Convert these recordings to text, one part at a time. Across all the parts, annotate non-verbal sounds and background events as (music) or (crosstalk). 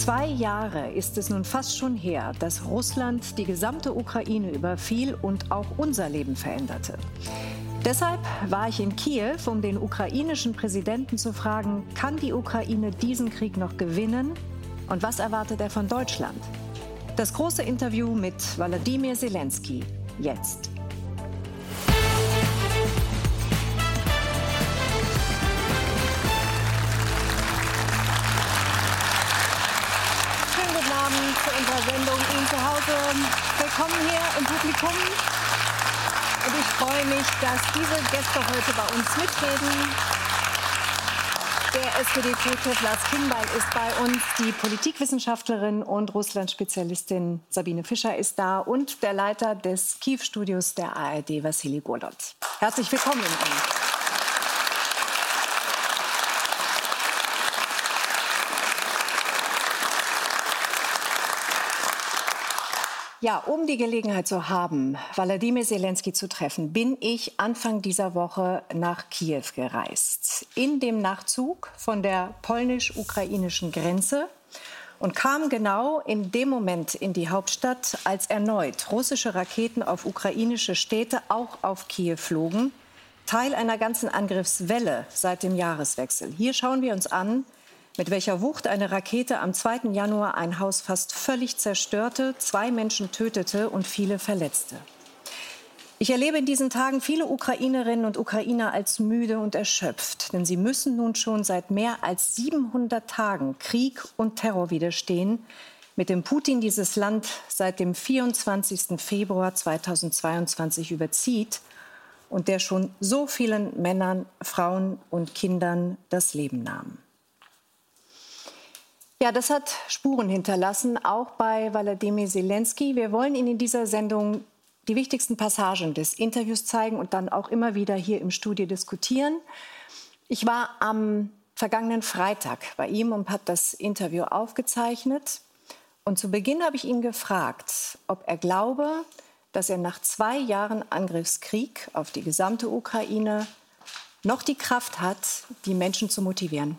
Zwei Jahre ist es nun fast schon her, dass Russland die gesamte Ukraine überfiel und auch unser Leben veränderte. Deshalb war ich in Kiew, um den ukrainischen Präsidenten zu fragen, kann die Ukraine diesen Krieg noch gewinnen und was erwartet er von Deutschland? Das große Interview mit Wladimir Zelensky jetzt. Zu Hause. Willkommen hier im Publikum. Und ich freue mich, dass diese Gäste heute bei uns mitreden. Der SPD-Chef Lars Kimball ist bei uns, die Politikwissenschaftlerin und Russland-Spezialistin Sabine Fischer ist da und der Leiter des Kiew-Studios der ARD, Vassili Golot. Herzlich willkommen Ihnen. Ja, um die Gelegenheit zu haben, Wladimir Zelensky zu treffen, bin ich Anfang dieser Woche nach Kiew gereist. In dem Nachzug von der polnisch-ukrainischen Grenze und kam genau in dem Moment in die Hauptstadt, als erneut russische Raketen auf ukrainische Städte, auch auf Kiew flogen. Teil einer ganzen Angriffswelle seit dem Jahreswechsel. Hier schauen wir uns an, mit welcher Wucht eine Rakete am 2. Januar ein Haus fast völlig zerstörte, zwei Menschen tötete und viele verletzte. Ich erlebe in diesen Tagen viele Ukrainerinnen und Ukrainer als müde und erschöpft, denn sie müssen nun schon seit mehr als 700 Tagen Krieg und Terror widerstehen, mit dem Putin dieses Land seit dem 24. Februar 2022 überzieht und der schon so vielen Männern, Frauen und Kindern das Leben nahm. Ja, das hat Spuren hinterlassen, auch bei Wladimir Zelensky. Wir wollen Ihnen in dieser Sendung die wichtigsten Passagen des Interviews zeigen und dann auch immer wieder hier im Studio diskutieren. Ich war am vergangenen Freitag bei ihm und habe das Interview aufgezeichnet. Und zu Beginn habe ich ihn gefragt, ob er glaube, dass er nach zwei Jahren Angriffskrieg auf die gesamte Ukraine noch die Kraft hat, die Menschen zu motivieren.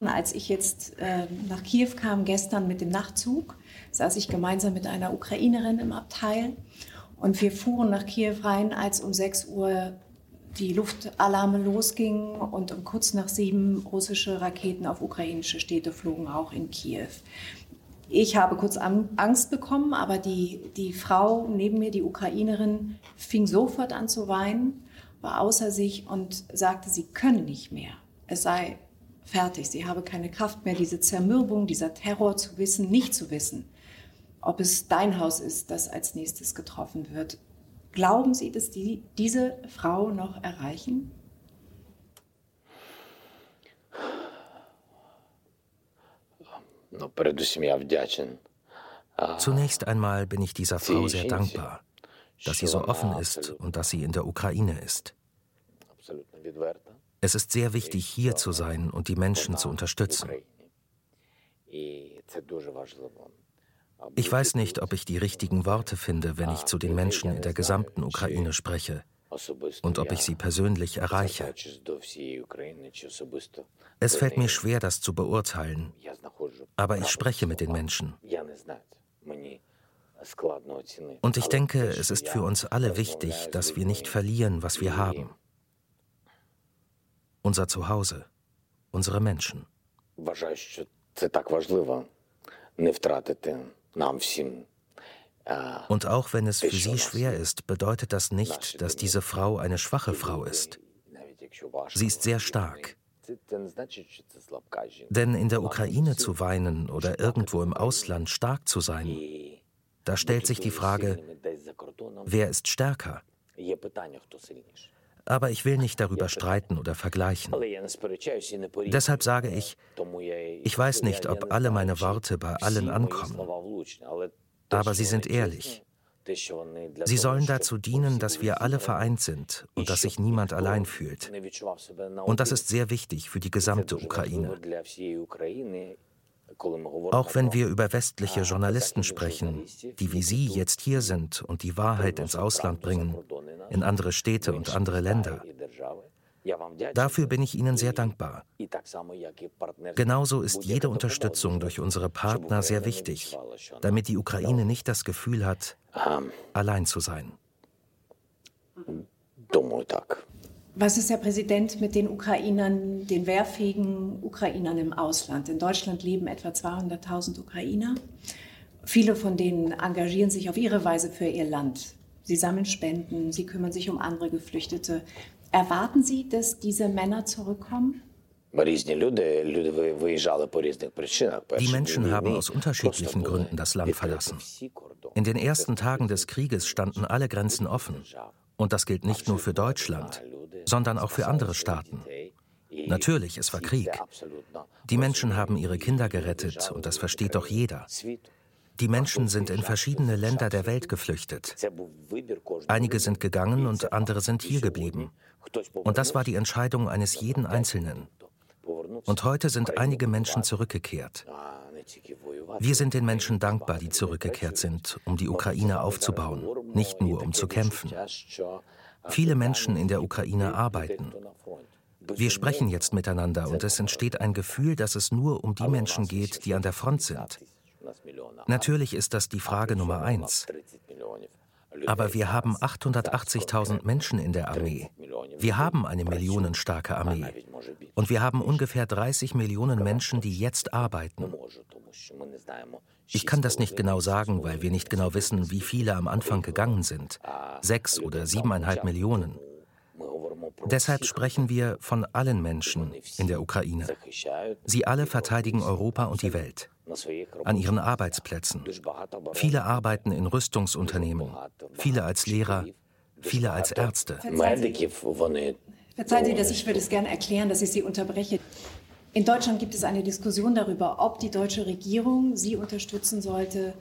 Als ich jetzt äh, nach Kiew kam, gestern mit dem Nachtzug, saß ich gemeinsam mit einer Ukrainerin im Abteil und wir fuhren nach Kiew rein, als um 6 Uhr die Luftalarme losgingen und um kurz nach sieben russische Raketen auf ukrainische Städte flogen, auch in Kiew. Ich habe kurz Angst bekommen, aber die, die Frau neben mir, die Ukrainerin, fing sofort an zu weinen, war außer sich und sagte, sie könne nicht mehr. Es sei fertig. Sie habe keine Kraft mehr, diese Zermürbung, dieser Terror zu wissen, nicht zu wissen, ob es dein Haus ist, das als nächstes getroffen wird. Glauben Sie, dass die, diese Frau noch erreichen? Zunächst einmal bin ich dieser Frau sehr dankbar, dass sie so offen ist und dass sie in der Ukraine ist. Es ist sehr wichtig, hier zu sein und die Menschen zu unterstützen. Ich weiß nicht, ob ich die richtigen Worte finde, wenn ich zu den Menschen in der gesamten Ukraine spreche und ob ich sie persönlich erreiche. Es fällt mir schwer, das zu beurteilen, aber ich spreche mit den Menschen. Und ich denke, es ist für uns alle wichtig, dass wir nicht verlieren, was wir haben unser Zuhause, unsere Menschen. Und auch wenn es für sie schwer ist, bedeutet das nicht, dass diese Frau eine schwache Frau ist. Sie ist sehr stark. Denn in der Ukraine zu weinen oder irgendwo im Ausland stark zu sein, da stellt sich die Frage, wer ist stärker? Aber ich will nicht darüber streiten oder vergleichen. Deshalb sage ich, ich weiß nicht, ob alle meine Worte bei allen ankommen, aber sie sind ehrlich. Sie sollen dazu dienen, dass wir alle vereint sind und dass sich niemand allein fühlt. Und das ist sehr wichtig für die gesamte Ukraine. Auch wenn wir über westliche Journalisten sprechen, die wie Sie jetzt hier sind und die Wahrheit ins Ausland bringen, in andere Städte und andere Länder. Dafür bin ich Ihnen sehr dankbar. Genauso ist jede Unterstützung durch unsere Partner sehr wichtig, damit die Ukraine nicht das Gefühl hat, allein zu sein. Was ist, Herr Präsident, mit den Ukrainern, den wehrfähigen Ukrainern im Ausland? In Deutschland leben etwa 200.000 Ukrainer. Viele von denen engagieren sich auf ihre Weise für ihr Land. Sie sammeln Spenden, sie kümmern sich um andere Geflüchtete. Erwarten Sie, dass diese Männer zurückkommen? Die Menschen haben aus unterschiedlichen Gründen das Land verlassen. In den ersten Tagen des Krieges standen alle Grenzen offen. Und das gilt nicht nur für Deutschland, sondern auch für andere Staaten. Natürlich, es war Krieg. Die Menschen haben ihre Kinder gerettet und das versteht doch jeder. Die Menschen sind in verschiedene Länder der Welt geflüchtet. Einige sind gegangen und andere sind hier geblieben. Und das war die Entscheidung eines jeden Einzelnen. Und heute sind einige Menschen zurückgekehrt. Wir sind den Menschen dankbar, die zurückgekehrt sind, um die Ukraine aufzubauen, nicht nur um zu kämpfen. Viele Menschen in der Ukraine arbeiten. Wir sprechen jetzt miteinander und es entsteht ein Gefühl, dass es nur um die Menschen geht, die an der Front sind. Natürlich ist das die Frage Nummer eins. Aber wir haben 880.000 Menschen in der Armee. Wir haben eine millionenstarke Armee. Und wir haben ungefähr 30 Millionen Menschen, die jetzt arbeiten. Ich kann das nicht genau sagen, weil wir nicht genau wissen, wie viele am Anfang gegangen sind. Sechs oder siebeneinhalb Millionen. Deshalb sprechen wir von allen Menschen in der Ukraine. Sie alle verteidigen Europa und die Welt. An ihren Arbeitsplätzen. Viele arbeiten in Rüstungsunternehmen, viele als Lehrer, viele als Ärzte. Verzeihen Sie, dass ich würde es gerne erklären, dass ich Sie unterbreche. In Deutschland gibt es eine Diskussion darüber, ob die deutsche Regierung sie unterstützen sollte,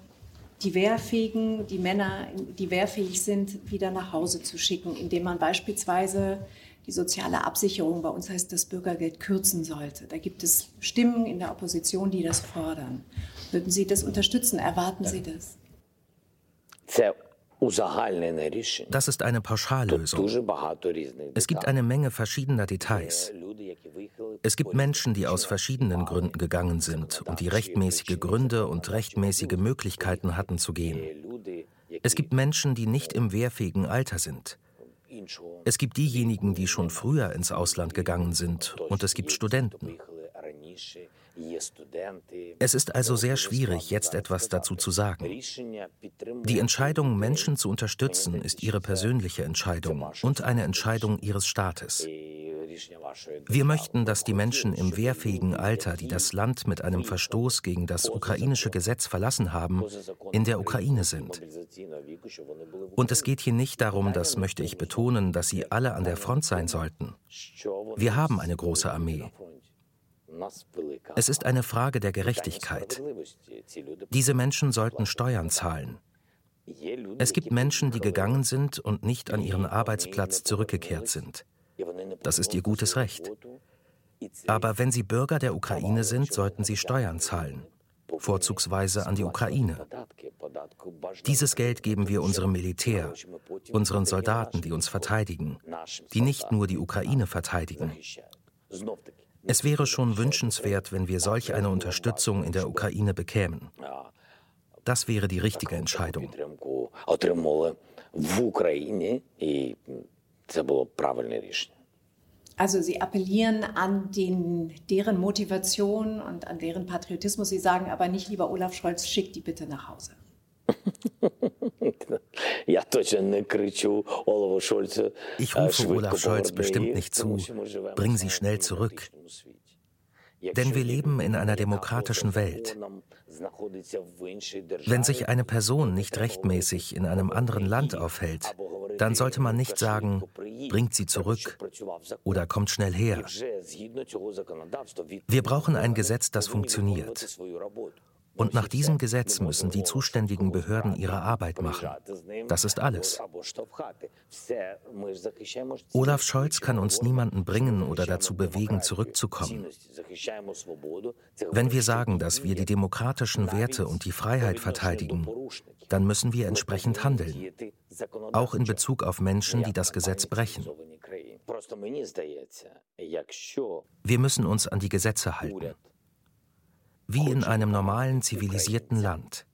die Wehrfähigen, die Männer, die wehrfähig sind, wieder nach Hause zu schicken, indem man beispielsweise die soziale Absicherung, bei uns heißt das Bürgergeld, kürzen sollte. Da gibt es Stimmen in der Opposition, die das fordern. Würden Sie das unterstützen? Erwarten Sie das? Das ist eine Pauschallösung. Es gibt eine Menge verschiedener Details. Es gibt Menschen, die aus verschiedenen Gründen gegangen sind und die rechtmäßige Gründe und rechtmäßige Möglichkeiten hatten zu gehen. Es gibt Menschen, die nicht im wehrfähigen Alter sind. Es gibt diejenigen, die schon früher ins Ausland gegangen sind, und es gibt Studenten. Es ist also sehr schwierig, jetzt etwas dazu zu sagen. Die Entscheidung, Menschen zu unterstützen, ist ihre persönliche Entscheidung und eine Entscheidung ihres Staates. Wir möchten, dass die Menschen im wehrfähigen Alter, die das Land mit einem Verstoß gegen das ukrainische Gesetz verlassen haben, in der Ukraine sind. Und es geht hier nicht darum, das möchte ich betonen, dass sie alle an der Front sein sollten. Wir haben eine große Armee. Es ist eine Frage der Gerechtigkeit. Diese Menschen sollten Steuern zahlen. Es gibt Menschen, die gegangen sind und nicht an ihren Arbeitsplatz zurückgekehrt sind. Das ist ihr gutes Recht. Aber wenn sie Bürger der Ukraine sind, sollten sie Steuern zahlen, vorzugsweise an die Ukraine. Dieses Geld geben wir unserem Militär, unseren Soldaten, die uns verteidigen, die nicht nur die Ukraine verteidigen. Es wäre schon wünschenswert, wenn wir solch eine Unterstützung in der Ukraine bekämen. Das wäre die richtige Entscheidung. Also Sie appellieren an den, deren Motivation und an deren Patriotismus. Sie sagen aber nicht, lieber Olaf Scholz, schick die bitte nach Hause. (laughs) Ich rufe Olaf Scholz bestimmt nicht zu, bring sie schnell zurück. Denn wir leben in einer demokratischen Welt. Wenn sich eine Person nicht rechtmäßig in einem anderen Land aufhält, dann sollte man nicht sagen, bringt sie zurück oder kommt schnell her. Wir brauchen ein Gesetz, das funktioniert. Und nach diesem Gesetz müssen die zuständigen Behörden ihre Arbeit machen. Das ist alles. Olaf Scholz kann uns niemanden bringen oder dazu bewegen, zurückzukommen. Wenn wir sagen, dass wir die demokratischen Werte und die Freiheit verteidigen, dann müssen wir entsprechend handeln. Auch in Bezug auf Menschen, die das Gesetz brechen. Wir müssen uns an die Gesetze halten. Wie in einem normalen, zivilisierten Land.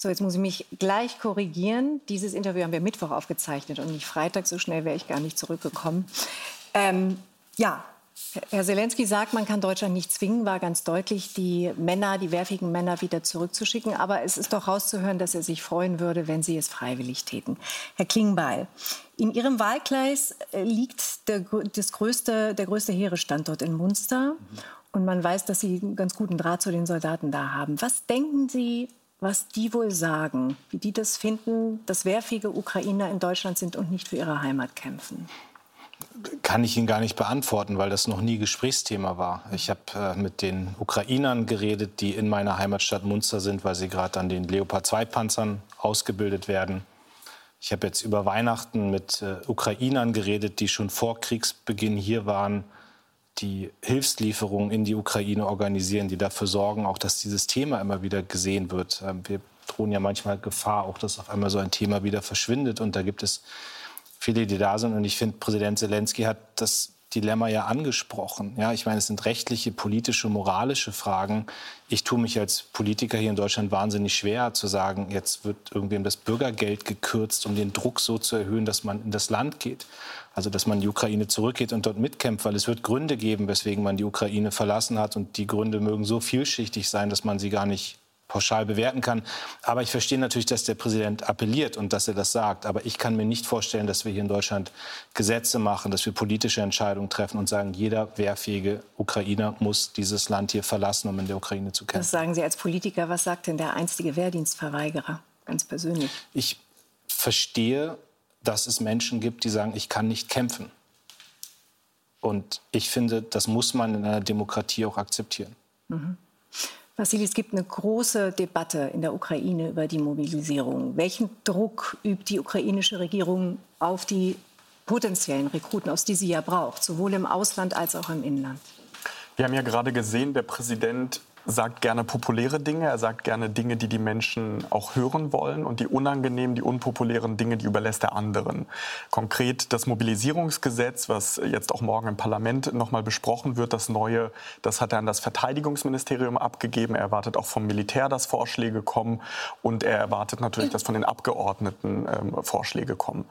So, jetzt muss ich mich gleich korrigieren. Dieses Interview haben wir Mittwoch aufgezeichnet und nicht Freitag. So schnell wäre ich gar nicht zurückgekommen. Ähm, ja, Herr Zelensky sagt, man kann Deutschland nicht zwingen, war ganz deutlich, die Männer, die wehrfähigen Männer wieder zurückzuschicken. Aber es ist doch rauszuhören, dass er sich freuen würde, wenn sie es freiwillig täten. Herr Klingbeil, in Ihrem Wahlkreis äh, liegt der, das größte, der größte Heeresstandort in Munster. Und man weiß, dass Sie einen ganz guten Draht zu den Soldaten da haben. Was denken Sie, was die wohl sagen, wie die das finden, dass wehrfähige Ukrainer in Deutschland sind und nicht für ihre Heimat kämpfen? Kann ich Ihnen gar nicht beantworten, weil das noch nie Gesprächsthema war. Ich habe äh, mit den Ukrainern geredet, die in meiner Heimatstadt Munster sind, weil sie gerade an den Leopard 2 Panzern ausgebildet werden. Ich habe jetzt über Weihnachten mit äh, Ukrainern geredet, die schon vor Kriegsbeginn hier waren die Hilfslieferungen in die Ukraine organisieren, die dafür sorgen, auch dass dieses Thema immer wieder gesehen wird. Ähm, wir drohen ja manchmal Gefahr, auch dass auf einmal so ein Thema wieder verschwindet. Und da gibt es viele, die da sind. Und ich finde, Präsident Zelensky hat das Dilemma ja angesprochen. Ja, ich meine, es sind rechtliche, politische, moralische Fragen. Ich tue mich als Politiker hier in Deutschland wahnsinnig schwer zu sagen, jetzt wird irgendwem das Bürgergeld gekürzt, um den Druck so zu erhöhen, dass man in das Land geht. Also, dass man die Ukraine zurückgeht und dort mitkämpft, weil es wird Gründe geben, weswegen man die Ukraine verlassen hat. Und die Gründe mögen so vielschichtig sein, dass man sie gar nicht pauschal bewerten kann. Aber ich verstehe natürlich, dass der Präsident appelliert und dass er das sagt. Aber ich kann mir nicht vorstellen, dass wir hier in Deutschland Gesetze machen, dass wir politische Entscheidungen treffen und sagen, jeder wehrfähige Ukrainer muss dieses Land hier verlassen, um in der Ukraine zu kämpfen. Das sagen Sie als Politiker. Was sagt denn der einstige Wehrdienstverweigerer ganz persönlich? Ich verstehe, dass es Menschen gibt, die sagen, ich kann nicht kämpfen. Und ich finde, das muss man in einer Demokratie auch akzeptieren. Mhm. Vassili, es gibt eine große Debatte in der Ukraine über die Mobilisierung. Welchen Druck übt die ukrainische Regierung auf die potenziellen Rekruten, aus die sie ja braucht, sowohl im Ausland als auch im Inland? Wir haben ja gerade gesehen, der Präsident sagt gerne populäre Dinge, er sagt gerne Dinge, die die Menschen auch hören wollen und die unangenehmen, die unpopulären Dinge, die überlässt er anderen. Konkret das Mobilisierungsgesetz, was jetzt auch morgen im Parlament nochmal besprochen wird, das neue, das hat er an das Verteidigungsministerium abgegeben. Er erwartet auch vom Militär, dass Vorschläge kommen und er erwartet natürlich, dass von den Abgeordneten ähm, Vorschläge kommen.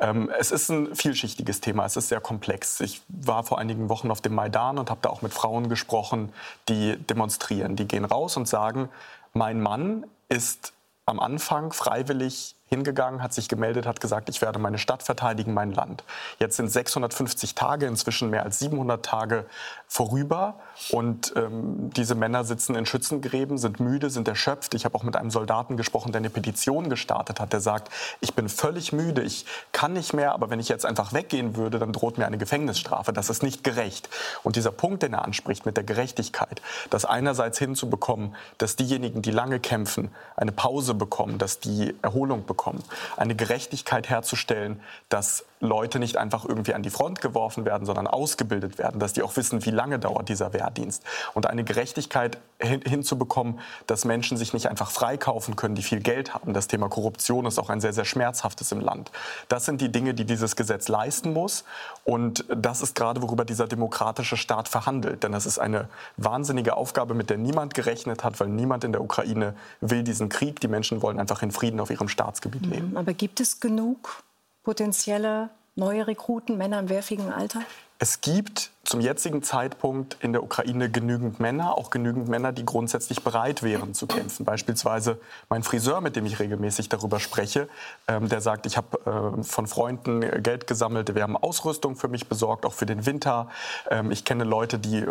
Ähm, es ist ein vielschichtiges Thema, es ist sehr komplex. Ich war vor einigen Wochen auf dem Maidan und habe da auch mit Frauen gesprochen, die demonstrieren demonstrieren. Die gehen raus und sagen, mein Mann ist am Anfang freiwillig hingegangen, hat sich gemeldet, hat gesagt, ich werde meine Stadt verteidigen, mein Land. Jetzt sind 650 Tage, inzwischen mehr als 700 Tage vorüber und ähm, diese Männer sitzen in Schützengräben, sind müde, sind erschöpft. Ich habe auch mit einem Soldaten gesprochen, der eine Petition gestartet hat, der sagt, ich bin völlig müde, ich kann nicht mehr, aber wenn ich jetzt einfach weggehen würde, dann droht mir eine Gefängnisstrafe. Das ist nicht gerecht. Und dieser Punkt, den er anspricht mit der Gerechtigkeit, das einerseits hinzubekommen, dass diejenigen, die lange kämpfen, eine Pause bekommen, dass die Erholung bekommen. Eine Gerechtigkeit herzustellen, dass Leute nicht einfach irgendwie an die Front geworfen werden, sondern ausgebildet werden, dass die auch wissen, wie lange dauert dieser Wehrdienst. Und eine Gerechtigkeit hin, hinzubekommen, dass Menschen sich nicht einfach freikaufen können, die viel Geld haben. Das Thema Korruption ist auch ein sehr, sehr schmerzhaftes im Land. Das sind die Dinge, die dieses Gesetz leisten muss. Und das ist gerade, worüber dieser demokratische Staat verhandelt. Denn das ist eine wahnsinnige Aufgabe, mit der niemand gerechnet hat, weil niemand in der Ukraine will diesen Krieg. Die Menschen wollen einfach in Frieden auf ihrem Staatsgebiet leben. Aber gibt es genug potenzielle neue Rekruten, Männer im wehrfähigen Alter? Es gibt zum jetzigen Zeitpunkt in der Ukraine genügend Männer, auch genügend Männer, die grundsätzlich bereit wären zu kämpfen. Beispielsweise mein Friseur, mit dem ich regelmäßig darüber spreche, ähm, der sagt, ich habe äh, von Freunden Geld gesammelt, wir haben Ausrüstung für mich besorgt, auch für den Winter. Ähm, ich kenne Leute, die äh,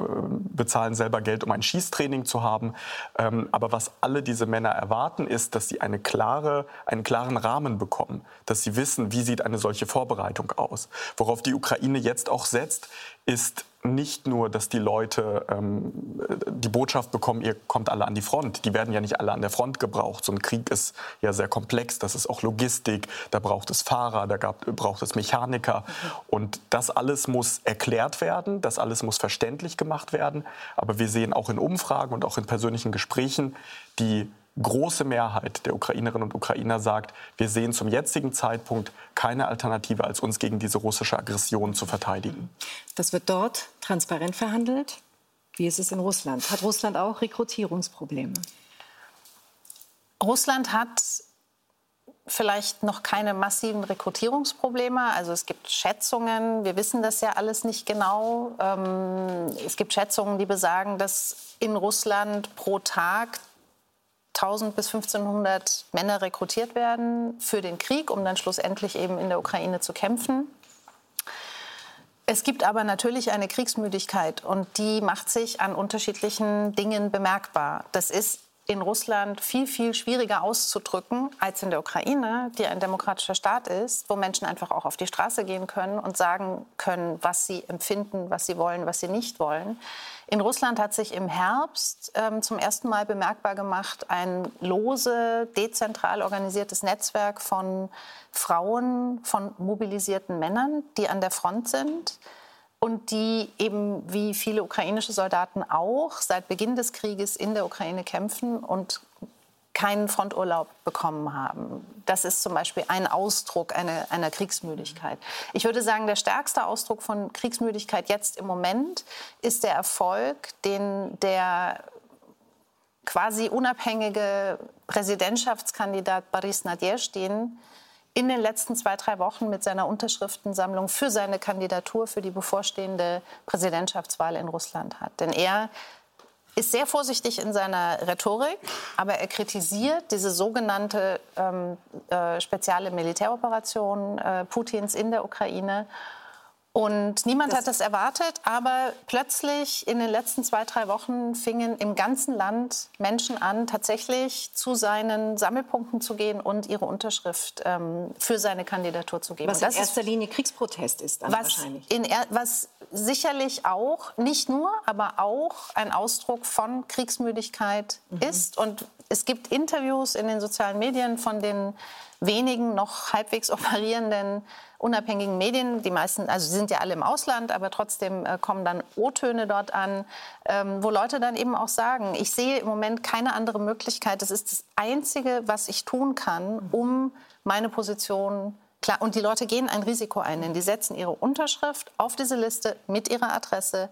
bezahlen selber Geld, um ein Schießtraining zu haben. Ähm, aber was alle diese Männer erwarten, ist, dass sie eine klare, einen klaren Rahmen bekommen, dass sie wissen, wie sieht eine solche Vorbereitung aus. Worauf die Ukraine jetzt auch setzt, ist nicht nur, dass die Leute ähm, die Botschaft bekommen, ihr kommt alle an die Front. Die werden ja nicht alle an der Front gebraucht. So ein Krieg ist ja sehr komplex. Das ist auch Logistik. Da braucht es Fahrer, da gab, braucht es Mechaniker. Und das alles muss erklärt werden. Das alles muss verständlich gemacht werden. Aber wir sehen auch in Umfragen und auch in persönlichen Gesprächen, die große Mehrheit der Ukrainerinnen und Ukrainer sagt, wir sehen zum jetzigen Zeitpunkt keine Alternative, als uns gegen diese russische Aggression zu verteidigen. Das wird dort transparent verhandelt. Wie ist es in Russland? Hat Russland auch Rekrutierungsprobleme? Russland hat vielleicht noch keine massiven Rekrutierungsprobleme. Also es gibt Schätzungen, wir wissen das ja alles nicht genau. Ähm, es gibt Schätzungen, die besagen, dass in Russland pro Tag 1000 bis 1500 Männer rekrutiert werden für den Krieg, um dann schlussendlich eben in der Ukraine zu kämpfen. Es gibt aber natürlich eine Kriegsmüdigkeit und die macht sich an unterschiedlichen Dingen bemerkbar. Das ist in Russland viel, viel schwieriger auszudrücken als in der Ukraine, die ein demokratischer Staat ist, wo Menschen einfach auch auf die Straße gehen können und sagen können, was sie empfinden, was sie wollen, was sie nicht wollen. In Russland hat sich im Herbst ähm, zum ersten Mal bemerkbar gemacht ein lose, dezentral organisiertes Netzwerk von Frauen, von mobilisierten Männern, die an der Front sind und die eben wie viele ukrainische Soldaten auch seit Beginn des Krieges in der Ukraine kämpfen und keinen Fronturlaub bekommen haben. Das ist zum Beispiel ein Ausdruck einer, einer Kriegsmüdigkeit. Ich würde sagen, der stärkste Ausdruck von Kriegsmüdigkeit jetzt im Moment ist der Erfolg, den der quasi unabhängige Präsidentschaftskandidat Boris Nadjeshdin in den letzten zwei, drei Wochen mit seiner Unterschriftensammlung für seine Kandidatur für die bevorstehende Präsidentschaftswahl in Russland hat. Denn er ist sehr vorsichtig in seiner Rhetorik, aber er kritisiert diese sogenannte ähm, äh, spezielle Militäroperation äh, Putins in der Ukraine und niemand das hat das erwartet, aber plötzlich in den letzten zwei, drei Wochen fingen im ganzen Land Menschen an, tatsächlich zu seinen Sammelpunkten zu gehen und ihre Unterschrift ähm, für seine Kandidatur zu geben. Was in erster Linie Kriegsprotest ist dann was wahrscheinlich. In, was sicherlich auch, nicht nur, aber auch ein Ausdruck von Kriegsmüdigkeit mhm. ist. Und es gibt Interviews in den sozialen Medien von den wenigen noch halbwegs (laughs) operierenden unabhängigen Medien, die meisten, also sie sind ja alle im Ausland, aber trotzdem äh, kommen dann O-Töne dort an, ähm, wo Leute dann eben auch sagen, ich sehe im Moment keine andere Möglichkeit, das ist das Einzige, was ich tun kann, um meine Position klar, und die Leute gehen ein Risiko ein, denn die setzen ihre Unterschrift auf diese Liste mit ihrer Adresse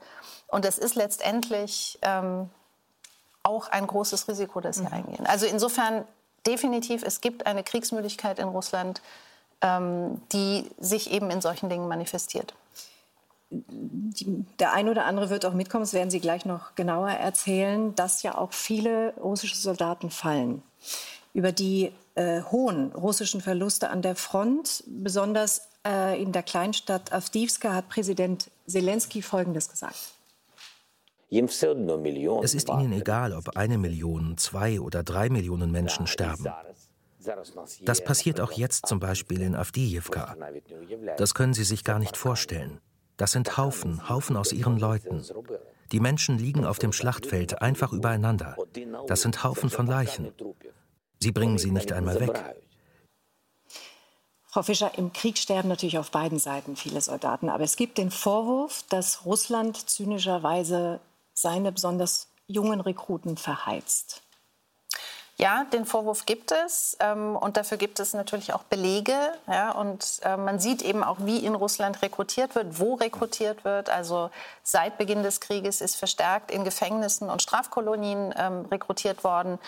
und es ist letztendlich ähm, auch ein großes Risiko, das sie mhm. eingehen. Also insofern definitiv, es gibt eine Kriegsmüdigkeit in Russland, ähm, die sich eben in solchen Dingen manifestiert. Der ein oder andere wird auch mitkommen, das werden Sie gleich noch genauer erzählen, dass ja auch viele russische Soldaten fallen. Über die äh, hohen russischen Verluste an der Front, besonders äh, in der Kleinstadt Avdivska, hat Präsident Zelensky Folgendes gesagt. Es ist ihnen egal, ob eine Million, zwei oder drei Millionen Menschen sterben. Das passiert auch jetzt zum Beispiel in Avdiivka. Das können Sie sich gar nicht vorstellen. Das sind Haufen, Haufen aus ihren Leuten. Die Menschen liegen auf dem Schlachtfeld einfach übereinander. Das sind Haufen von Leichen. Sie bringen sie nicht einmal weg. Frau Fischer, im Krieg sterben natürlich auf beiden Seiten viele Soldaten. Aber es gibt den Vorwurf, dass Russland zynischerweise seine besonders jungen Rekruten verheizt. Ja, den Vorwurf gibt es ähm, und dafür gibt es natürlich auch Belege. Ja, und äh, man sieht eben auch, wie in Russland rekrutiert wird, wo rekrutiert wird. Also seit Beginn des Krieges ist verstärkt in Gefängnissen und Strafkolonien ähm, rekrutiert worden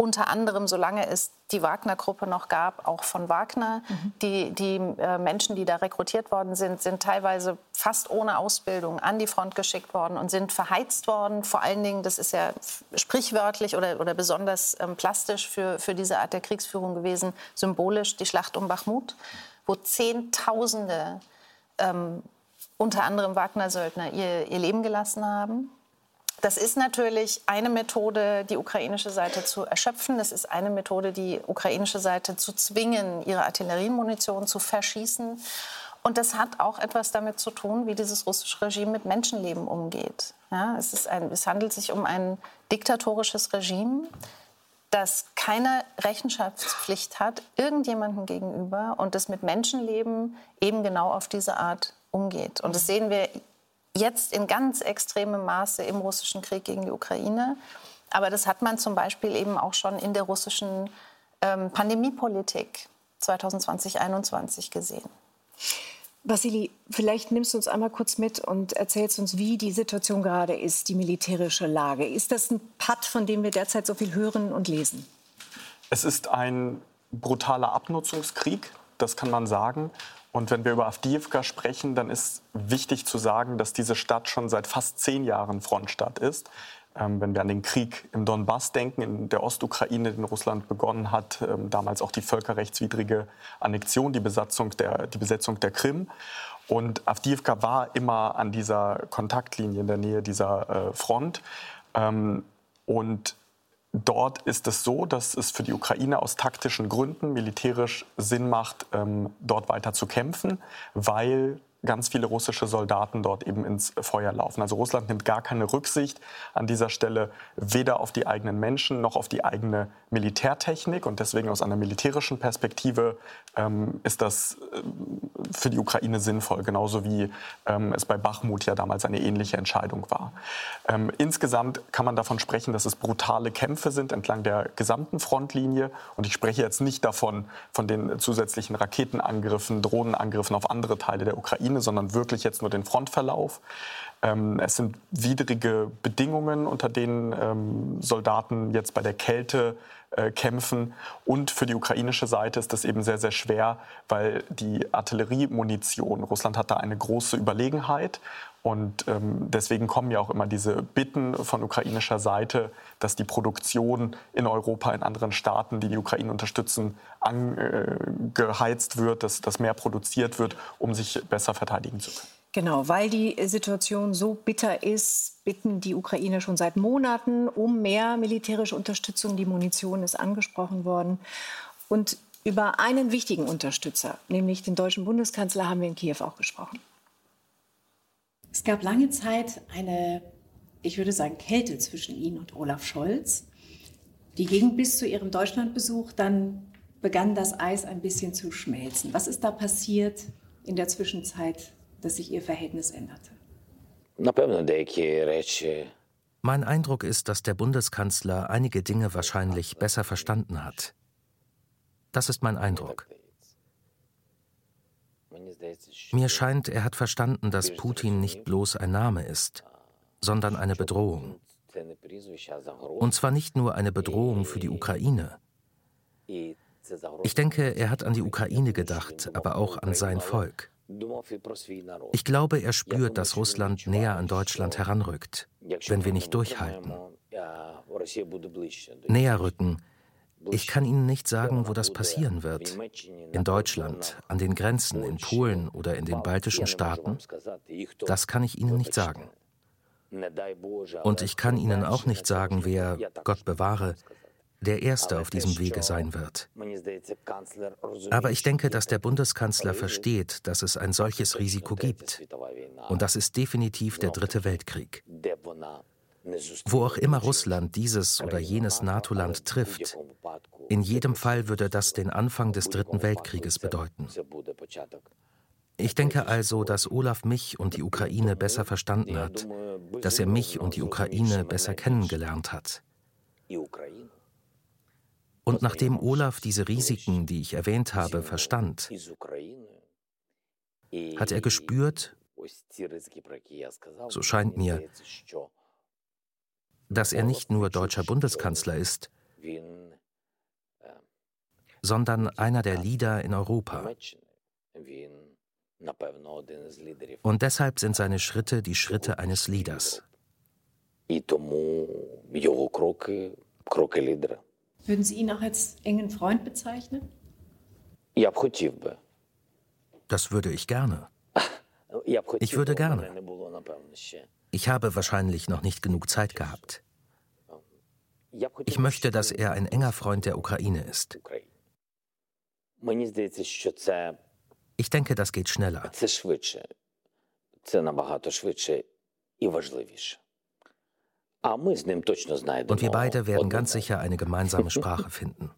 unter anderem, solange es die Wagner-Gruppe noch gab, auch von Wagner. Mhm. Die, die äh, Menschen, die da rekrutiert worden sind, sind teilweise fast ohne Ausbildung an die Front geschickt worden und sind verheizt worden. Vor allen Dingen, das ist ja sprichwörtlich oder, oder besonders ähm, plastisch für, für diese Art der Kriegsführung gewesen, symbolisch die Schlacht um Bachmut, wo Zehntausende, ähm, unter anderem Wagner-Söldner, ihr, ihr Leben gelassen haben. Das ist natürlich eine Methode, die ukrainische Seite zu erschöpfen. Das ist eine Methode, die ukrainische Seite zu zwingen, ihre Artilleriemunition zu verschießen. Und das hat auch etwas damit zu tun, wie dieses russische Regime mit Menschenleben umgeht. Ja, es, ein, es handelt sich um ein diktatorisches Regime, das keine Rechenschaftspflicht hat irgendjemandem gegenüber und das mit Menschenleben eben genau auf diese Art umgeht. Und das sehen wir jetzt in ganz extremem Maße im russischen Krieg gegen die Ukraine. Aber das hat man zum Beispiel eben auch schon in der russischen ähm, Pandemiepolitik 2020, 2021 gesehen. Vassili, vielleicht nimmst du uns einmal kurz mit und erzählst uns, wie die Situation gerade ist, die militärische Lage. Ist das ein Patt, von dem wir derzeit so viel hören und lesen? Es ist ein brutaler Abnutzungskrieg, das kann man sagen. Und wenn wir über Avdiivka sprechen, dann ist wichtig zu sagen, dass diese Stadt schon seit fast zehn Jahren Frontstadt ist. Ähm, wenn wir an den Krieg im Donbass denken, in der Ostukraine, den Russland begonnen hat, ähm, damals auch die völkerrechtswidrige Annexion, die, Besatzung der, die Besetzung der Krim. Und Avdiivka war immer an dieser Kontaktlinie in der Nähe dieser äh, Front. Ähm, und dort ist es so, dass es für die Ukraine aus taktischen Gründen militärisch Sinn macht, ähm, dort weiter zu kämpfen, weil ganz viele russische Soldaten dort eben ins Feuer laufen. Also Russland nimmt gar keine Rücksicht an dieser Stelle weder auf die eigenen Menschen noch auf die eigene Militärtechnik. Und deswegen aus einer militärischen Perspektive ähm, ist das äh, für die Ukraine sinnvoll, genauso wie ähm, es bei Bachmut ja damals eine ähnliche Entscheidung war. Ähm, insgesamt kann man davon sprechen, dass es brutale Kämpfe sind entlang der gesamten Frontlinie. Und ich spreche jetzt nicht davon, von den zusätzlichen Raketenangriffen, Drohnenangriffen auf andere Teile der Ukraine, sondern wirklich jetzt nur den Frontverlauf. Ähm, es sind widrige Bedingungen, unter denen ähm, Soldaten jetzt bei der Kälte äh, kämpfen. Und für die ukrainische Seite ist das eben sehr, sehr schwer, weil die Artilleriemunition, Russland hat da eine große Überlegenheit. Und ähm, deswegen kommen ja auch immer diese Bitten von ukrainischer Seite, dass die Produktion in Europa, in anderen Staaten, die die Ukraine unterstützen, angeheizt wird, dass, dass mehr produziert wird, um sich besser verteidigen zu können. Genau, weil die Situation so bitter ist, bitten die Ukraine schon seit Monaten um mehr militärische Unterstützung. Die Munition ist angesprochen worden. Und über einen wichtigen Unterstützer, nämlich den deutschen Bundeskanzler, haben wir in Kiew auch gesprochen. Es gab lange Zeit eine, ich würde sagen, Kälte zwischen Ihnen und Olaf Scholz. Die ging bis zu Ihrem Deutschlandbesuch. Dann begann das Eis ein bisschen zu schmelzen. Was ist da passiert in der Zwischenzeit? dass sich ihr Verhältnis änderte? Mein Eindruck ist, dass der Bundeskanzler einige Dinge wahrscheinlich besser verstanden hat. Das ist mein Eindruck. Mir scheint, er hat verstanden, dass Putin nicht bloß ein Name ist, sondern eine Bedrohung. Und zwar nicht nur eine Bedrohung für die Ukraine. Ich denke, er hat an die Ukraine gedacht, aber auch an sein Volk. Ich glaube, er spürt, dass Russland näher an Deutschland heranrückt, wenn wir nicht durchhalten. Näher rücken. Ich kann Ihnen nicht sagen, wo das passieren wird. In Deutschland, an den Grenzen, in Polen oder in den baltischen Staaten. Das kann ich Ihnen nicht sagen. Und ich kann Ihnen auch nicht sagen, wer, Gott bewahre, der Erste auf diesem Wege sein wird. Aber ich denke, dass der Bundeskanzler versteht, dass es ein solches Risiko gibt. Und das ist definitiv der Dritte Weltkrieg. Wo auch immer Russland dieses oder jenes NATO-Land trifft, in jedem Fall würde das den Anfang des Dritten Weltkrieges bedeuten. Ich denke also, dass Olaf mich und die Ukraine besser verstanden hat, dass er mich und die Ukraine besser kennengelernt hat. Und nachdem Olaf diese Risiken, die ich erwähnt habe, verstand, hat er gespürt, so scheint mir, dass er nicht nur deutscher Bundeskanzler ist, sondern einer der Leader in Europa. Und deshalb sind seine Schritte die Schritte eines Leaders. Würden Sie ihn auch als engen Freund bezeichnen? Das würde ich gerne. (laughs) Ich würde gerne. Ich habe wahrscheinlich noch nicht genug Zeit gehabt. Ich möchte, dass er ein enger Freund der Ukraine ist. Ich denke, das geht schneller. Und wir beide werden ganz sicher eine gemeinsame Sprache finden.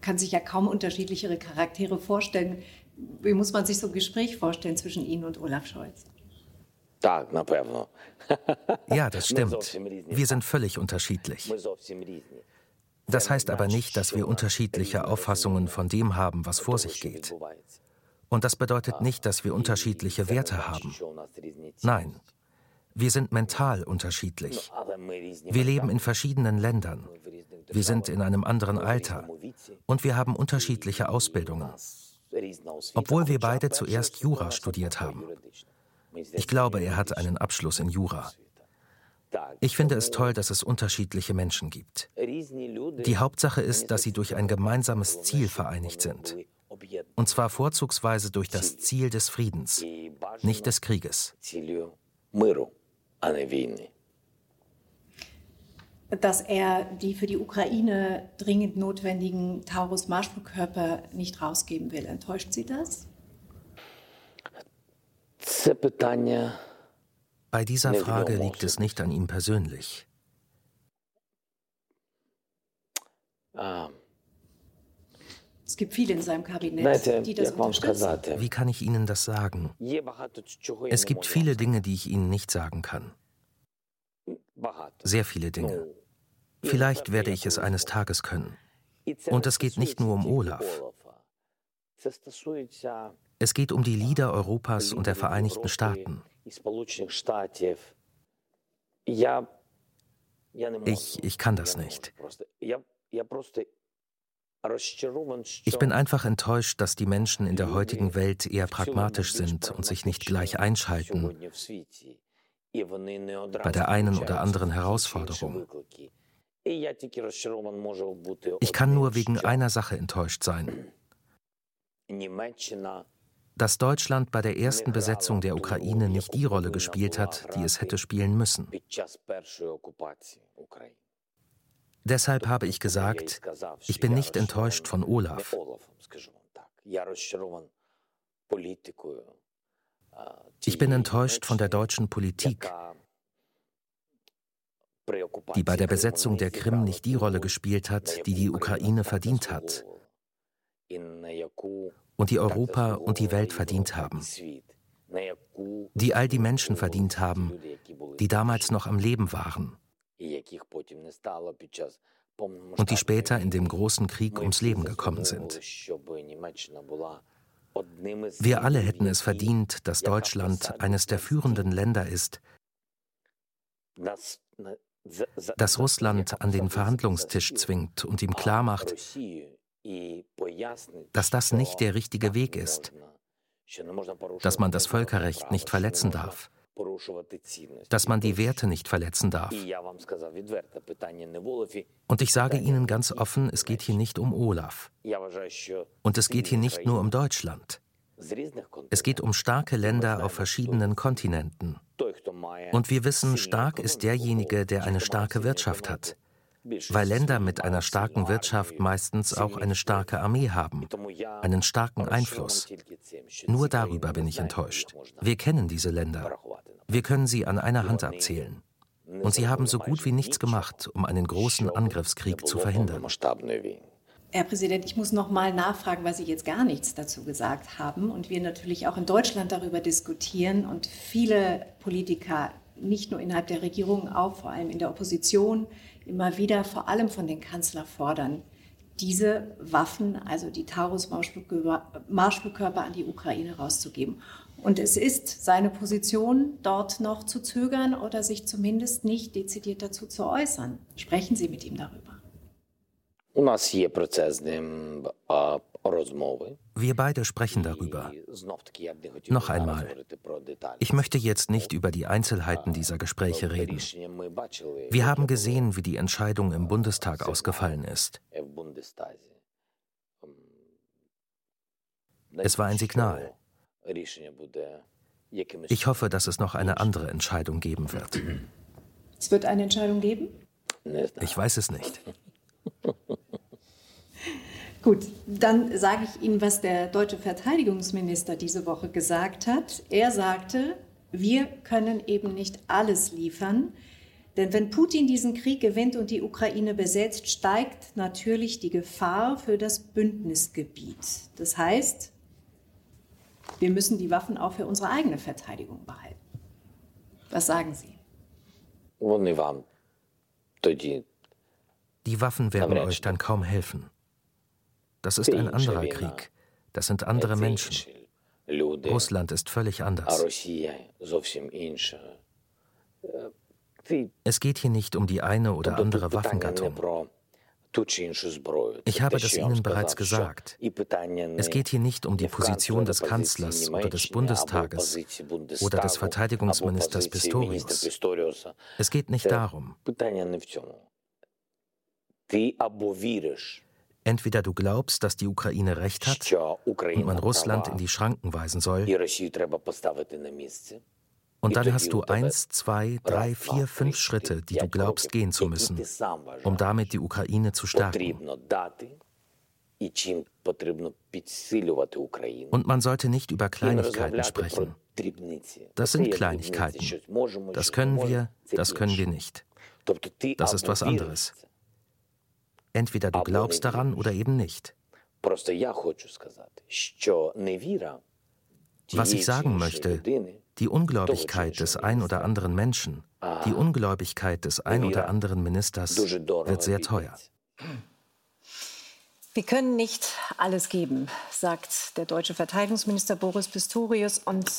Kann sich ja kaum unterschiedlichere Charaktere vorstellen. Wie muss man sich so ein Gespräch vorstellen zwischen Ihnen und Olaf Scholz? (laughs) Ja, das stimmt. Wir sind völlig unterschiedlich. Das heißt aber nicht, dass wir unterschiedliche Auffassungen von dem haben, was vor sich geht. Und das bedeutet nicht, dass wir unterschiedliche Werte haben. Nein, wir sind mental unterschiedlich. Wir leben in verschiedenen Ländern. Wir sind in einem anderen Alter. Und wir haben unterschiedliche Ausbildungen. Obwohl wir beide zuerst Jura studiert haben. Ich glaube, er hat einen Abschluss in Jura. Ich finde es toll, dass es unterschiedliche Menschen gibt. Die Hauptsache ist, dass sie durch ein gemeinsames Ziel vereinigt sind. Und zwar vorzugsweise durch das Ziel des Friedens, nicht des Krieges. Dass er die für die Ukraine dringend notwendigen Taurus-Marschflugkörper nicht rausgeben will, enttäuscht Sie das? Bei dieser Frage liegt es nicht an ihm persönlich. Es gibt viele in seinem Kabinett, die das unterstützen. Wie kann ich Ihnen das sagen? Es gibt viele Dinge, die ich Ihnen nicht sagen kann. Sehr viele Dinge. Vielleicht werde ich es eines Tages können. Und es geht nicht nur um Olaf. Es geht um die Lieder Europas und der Vereinigten Staaten. Ich, ich kann das nicht. Ich bin einfach enttäuscht, dass die Menschen in der heutigen Welt eher pragmatisch sind und sich nicht gleich einschalten bei der einen oder anderen Herausforderung. Ich kann nur wegen einer Sache enttäuscht sein dass Deutschland bei der ersten Besetzung der Ukraine nicht die Rolle gespielt hat, die es hätte spielen müssen. Deshalb habe ich gesagt, ich bin nicht enttäuscht von Olaf. Ich bin enttäuscht von der deutschen Politik, die bei der Besetzung der Krim nicht die Rolle gespielt hat, die die Ukraine verdient hat und die Europa und die Welt verdient haben, die all die Menschen verdient haben, die damals noch am Leben waren und die später in dem großen Krieg ums Leben gekommen sind. Wir alle hätten es verdient, dass Deutschland eines der führenden Länder ist, das Russland an den Verhandlungstisch zwingt und ihm klarmacht, dass das nicht der richtige Weg ist, dass man das Völkerrecht nicht verletzen darf, dass man die Werte nicht verletzen darf. Und ich sage Ihnen ganz offen, es geht hier nicht um Olaf. Und es geht hier nicht nur um Deutschland. Es geht um starke Länder auf verschiedenen Kontinenten. Und wir wissen, stark ist derjenige, der eine starke Wirtschaft hat weil Länder mit einer starken Wirtschaft meistens auch eine starke Armee haben, einen starken Einfluss. Nur darüber bin ich enttäuscht. Wir kennen diese Länder. Wir können sie an einer Hand abzählen. Und sie haben so gut wie nichts gemacht, um einen großen Angriffskrieg zu verhindern. Herr Präsident, ich muss noch mal nachfragen, weil Sie jetzt gar nichts dazu gesagt haben und wir natürlich auch in Deutschland darüber diskutieren und viele Politiker, nicht nur innerhalb der Regierung, auch vor allem in der Opposition, immer wieder vor allem von den Kanzler fordern, diese Waffen, also die Taurus-Marschflugkörper an die Ukraine rauszugeben. Und es ist seine Position, dort noch zu zögern oder sich zumindest nicht dezidiert dazu zu äußern. Sprechen Sie mit ihm darüber. Wir beide sprechen darüber. Noch einmal, ich möchte jetzt nicht über die Einzelheiten dieser Gespräche reden. Wir haben gesehen, wie die Entscheidung im Bundestag ausgefallen ist. Es war ein Signal. Ich hoffe, dass es noch eine andere Entscheidung geben wird. Es wird eine Entscheidung geben? Ich weiß es nicht. (laughs) Gut, dann sage ich Ihnen, was der deutsche Verteidigungsminister diese Woche gesagt hat. Er sagte, wir können eben nicht alles liefern, denn wenn Putin diesen Krieg gewinnt und die Ukraine besetzt, steigt natürlich die Gefahr für das Bündnisgebiet. Das heißt, wir müssen die Waffen auch für unsere eigene Verteidigung behalten. Was sagen Sie? Die Waffen werden euch dann kaum helfen. Das ist ein anderer Krieg. Das sind andere Menschen. Russland ist völlig anders. Es geht hier nicht um die eine oder andere Waffengattung. Ich habe das Ihnen bereits gesagt. Es geht hier nicht um die Position des Kanzlers oder des Bundestages oder des Verteidigungsministers Pistorius. Es geht nicht darum. Entweder du glaubst, dass die Ukraine recht hat und man Russland in die Schranken weisen soll, und dann hast du eins, zwei, drei, vier, fünf Schritte, die du glaubst gehen zu müssen, um damit die Ukraine zu stärken. Und man sollte nicht über Kleinigkeiten sprechen. Das sind Kleinigkeiten. Das können wir, das können wir nicht. Das ist was anderes. Entweder du glaubst daran oder eben nicht. Was ich sagen möchte, die Ungläubigkeit des ein oder anderen Menschen, die Ungläubigkeit des ein oder anderen Ministers wird sehr teuer. Wir können nicht alles geben, sagt der deutsche Verteidigungsminister Boris Pistorius. Und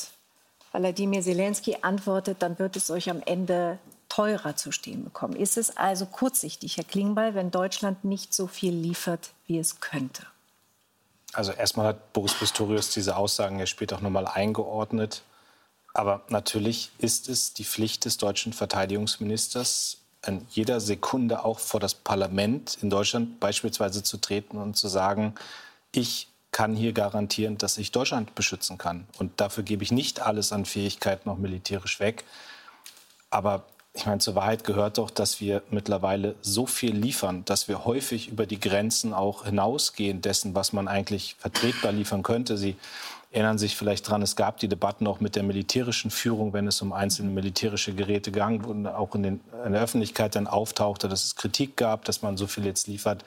Wladimir Zelensky antwortet, dann wird es euch am Ende teurer zu stehen bekommen. Ist es also kurzsichtig, Herr Klingbeil, wenn Deutschland nicht so viel liefert, wie es könnte? Also erstmal hat Boris Pistorius diese Aussagen ja später auch nochmal eingeordnet. Aber natürlich ist es die Pflicht des deutschen Verteidigungsministers, in jeder Sekunde auch vor das Parlament in Deutschland beispielsweise zu treten und zu sagen, ich kann hier garantieren, dass ich Deutschland beschützen kann. Und dafür gebe ich nicht alles an Fähigkeiten auch militärisch weg. Aber ich meine, zur Wahrheit gehört doch, dass wir mittlerweile so viel liefern, dass wir häufig über die Grenzen auch hinausgehen dessen, was man eigentlich vertretbar liefern könnte. Sie erinnern sich vielleicht daran, es gab die Debatten auch mit der militärischen Führung, wenn es um einzelne militärische Geräte ging und auch in, den, in der Öffentlichkeit dann auftauchte, dass es Kritik gab, dass man so viel jetzt liefert.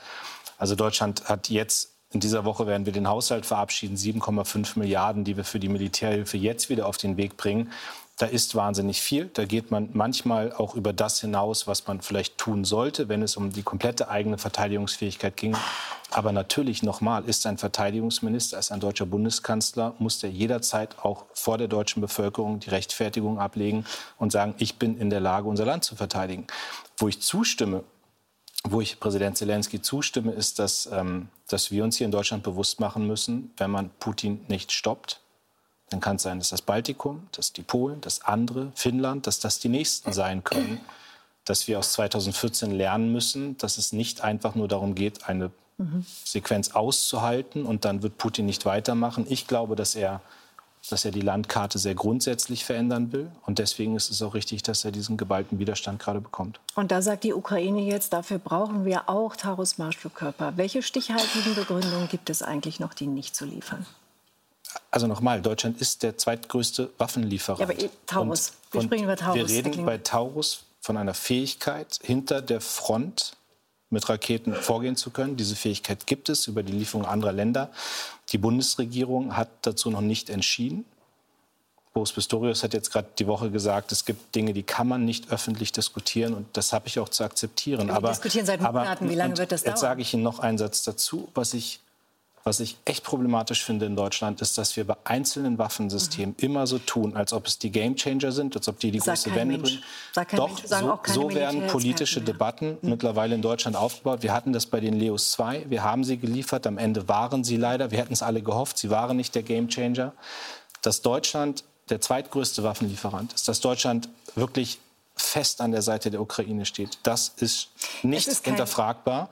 Also Deutschland hat jetzt in dieser Woche werden wir den Haushalt verabschieden, 7,5 Milliarden, die wir für die Militärhilfe jetzt wieder auf den Weg bringen da ist wahnsinnig viel. Da geht man manchmal auch über das hinaus, was man vielleicht tun sollte, wenn es um die komplette eigene Verteidigungsfähigkeit ging. Aber natürlich nochmal, ist ein Verteidigungsminister, ist ein deutscher Bundeskanzler, muss der jederzeit auch vor der deutschen Bevölkerung die Rechtfertigung ablegen und sagen, ich bin in der Lage, unser Land zu verteidigen. Wo ich zustimme, wo ich Präsident Zelensky zustimme, ist, dass, ähm, dass wir uns hier in Deutschland bewusst machen müssen, wenn man Putin nicht stoppt, dann kann es sein, dass das Baltikum, dass die Polen, dass andere, Finnland, dass das die nächsten sein können. Dass wir aus 2014 lernen müssen, dass es nicht einfach nur darum geht, eine. Sequenz auszuhalten und dann wird Putin nicht weitermachen. Ich glaube, dass er, dass er die Landkarte sehr grundsätzlich verändern will. Und deswegen ist es auch richtig, dass er diesen geballten Widerstand gerade bekommt. Und da sagt die Ukraine jetzt, dafür brauchen wir auch Taurus-Marschflugkörper. Welche stichhaltigen Begründungen gibt es eigentlich noch, die nicht zu liefern? Also nochmal, Deutschland ist der zweitgrößte Waffenlieferant. Ja, aber Taurus, wir sprechen über Taurus. Wir reden bei Taurus von einer Fähigkeit, hinter der Front mit Raketen vorgehen zu können. Diese Fähigkeit gibt es über die Lieferung anderer Länder. Die Bundesregierung hat dazu noch nicht entschieden. Boris Pistorius hat jetzt gerade die Woche gesagt, es gibt Dinge, die kann man nicht öffentlich diskutieren und das habe ich auch zu akzeptieren. Wir aber, diskutieren seit Monaten, aber, wie lange wird das dauern? Jetzt sage ich Ihnen noch einen Satz dazu, was ich was ich echt problematisch finde in Deutschland, ist, dass wir bei einzelnen Waffensystemen mhm. immer so tun, als ob es die Gamechanger sind, als ob die die Sag große Wende bringen. Doch, Mensch, so, so werden politische Debatten mhm. mittlerweile in Deutschland aufgebaut. Wir hatten das bei den Leos 2. Wir haben sie geliefert. Am Ende waren sie leider. Wir hätten es alle gehofft. Sie waren nicht der Gamechanger. Dass Deutschland der zweitgrößte Waffenlieferant ist, dass Deutschland wirklich fest an der Seite der Ukraine steht. Das ist nicht ist hinterfragbar.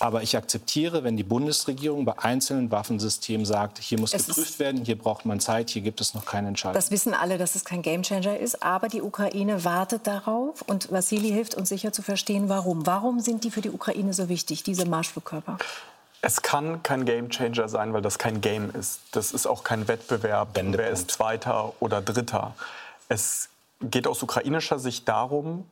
Aber ich akzeptiere, wenn die Bundesregierung bei einzelnen Waffensystemen sagt, hier muss es geprüft werden, hier braucht man Zeit, hier gibt es noch keine Entscheidung. Das wissen alle, dass es kein Gamechanger ist. Aber die Ukraine wartet darauf. Und Vassili hilft uns sicher zu verstehen, warum. Warum sind die für die Ukraine so wichtig, diese Marschflugkörper? Es kann kein Gamechanger sein, weil das kein Game ist. Das ist auch kein Wettbewerb, Wendepunkt. wer ist Zweiter oder Dritter. Es geht aus ukrainischer Sicht darum,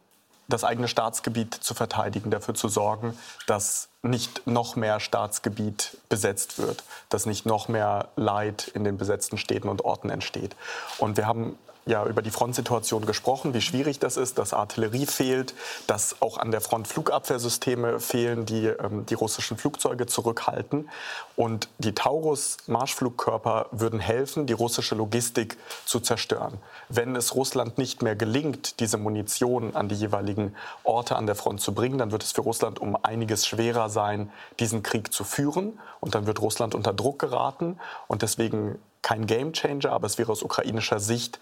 das eigene Staatsgebiet zu verteidigen, dafür zu sorgen, dass nicht noch mehr Staatsgebiet besetzt wird, dass nicht noch mehr Leid in den besetzten Städten und Orten entsteht. Und wir haben ja über die Frontsituation gesprochen, wie schwierig das ist, dass Artillerie fehlt, dass auch an der Front Flugabwehrsysteme fehlen, die ähm, die russischen Flugzeuge zurückhalten. Und die Taurus-Marschflugkörper würden helfen, die russische Logistik zu zerstören. Wenn es Russland nicht mehr gelingt, diese Munition an die jeweiligen Orte an der Front zu bringen, dann wird es für Russland um einiges schwerer sein, diesen Krieg zu führen. Und dann wird Russland unter Druck geraten. Und deswegen kein Gamechanger, aber es wäre aus ukrainischer Sicht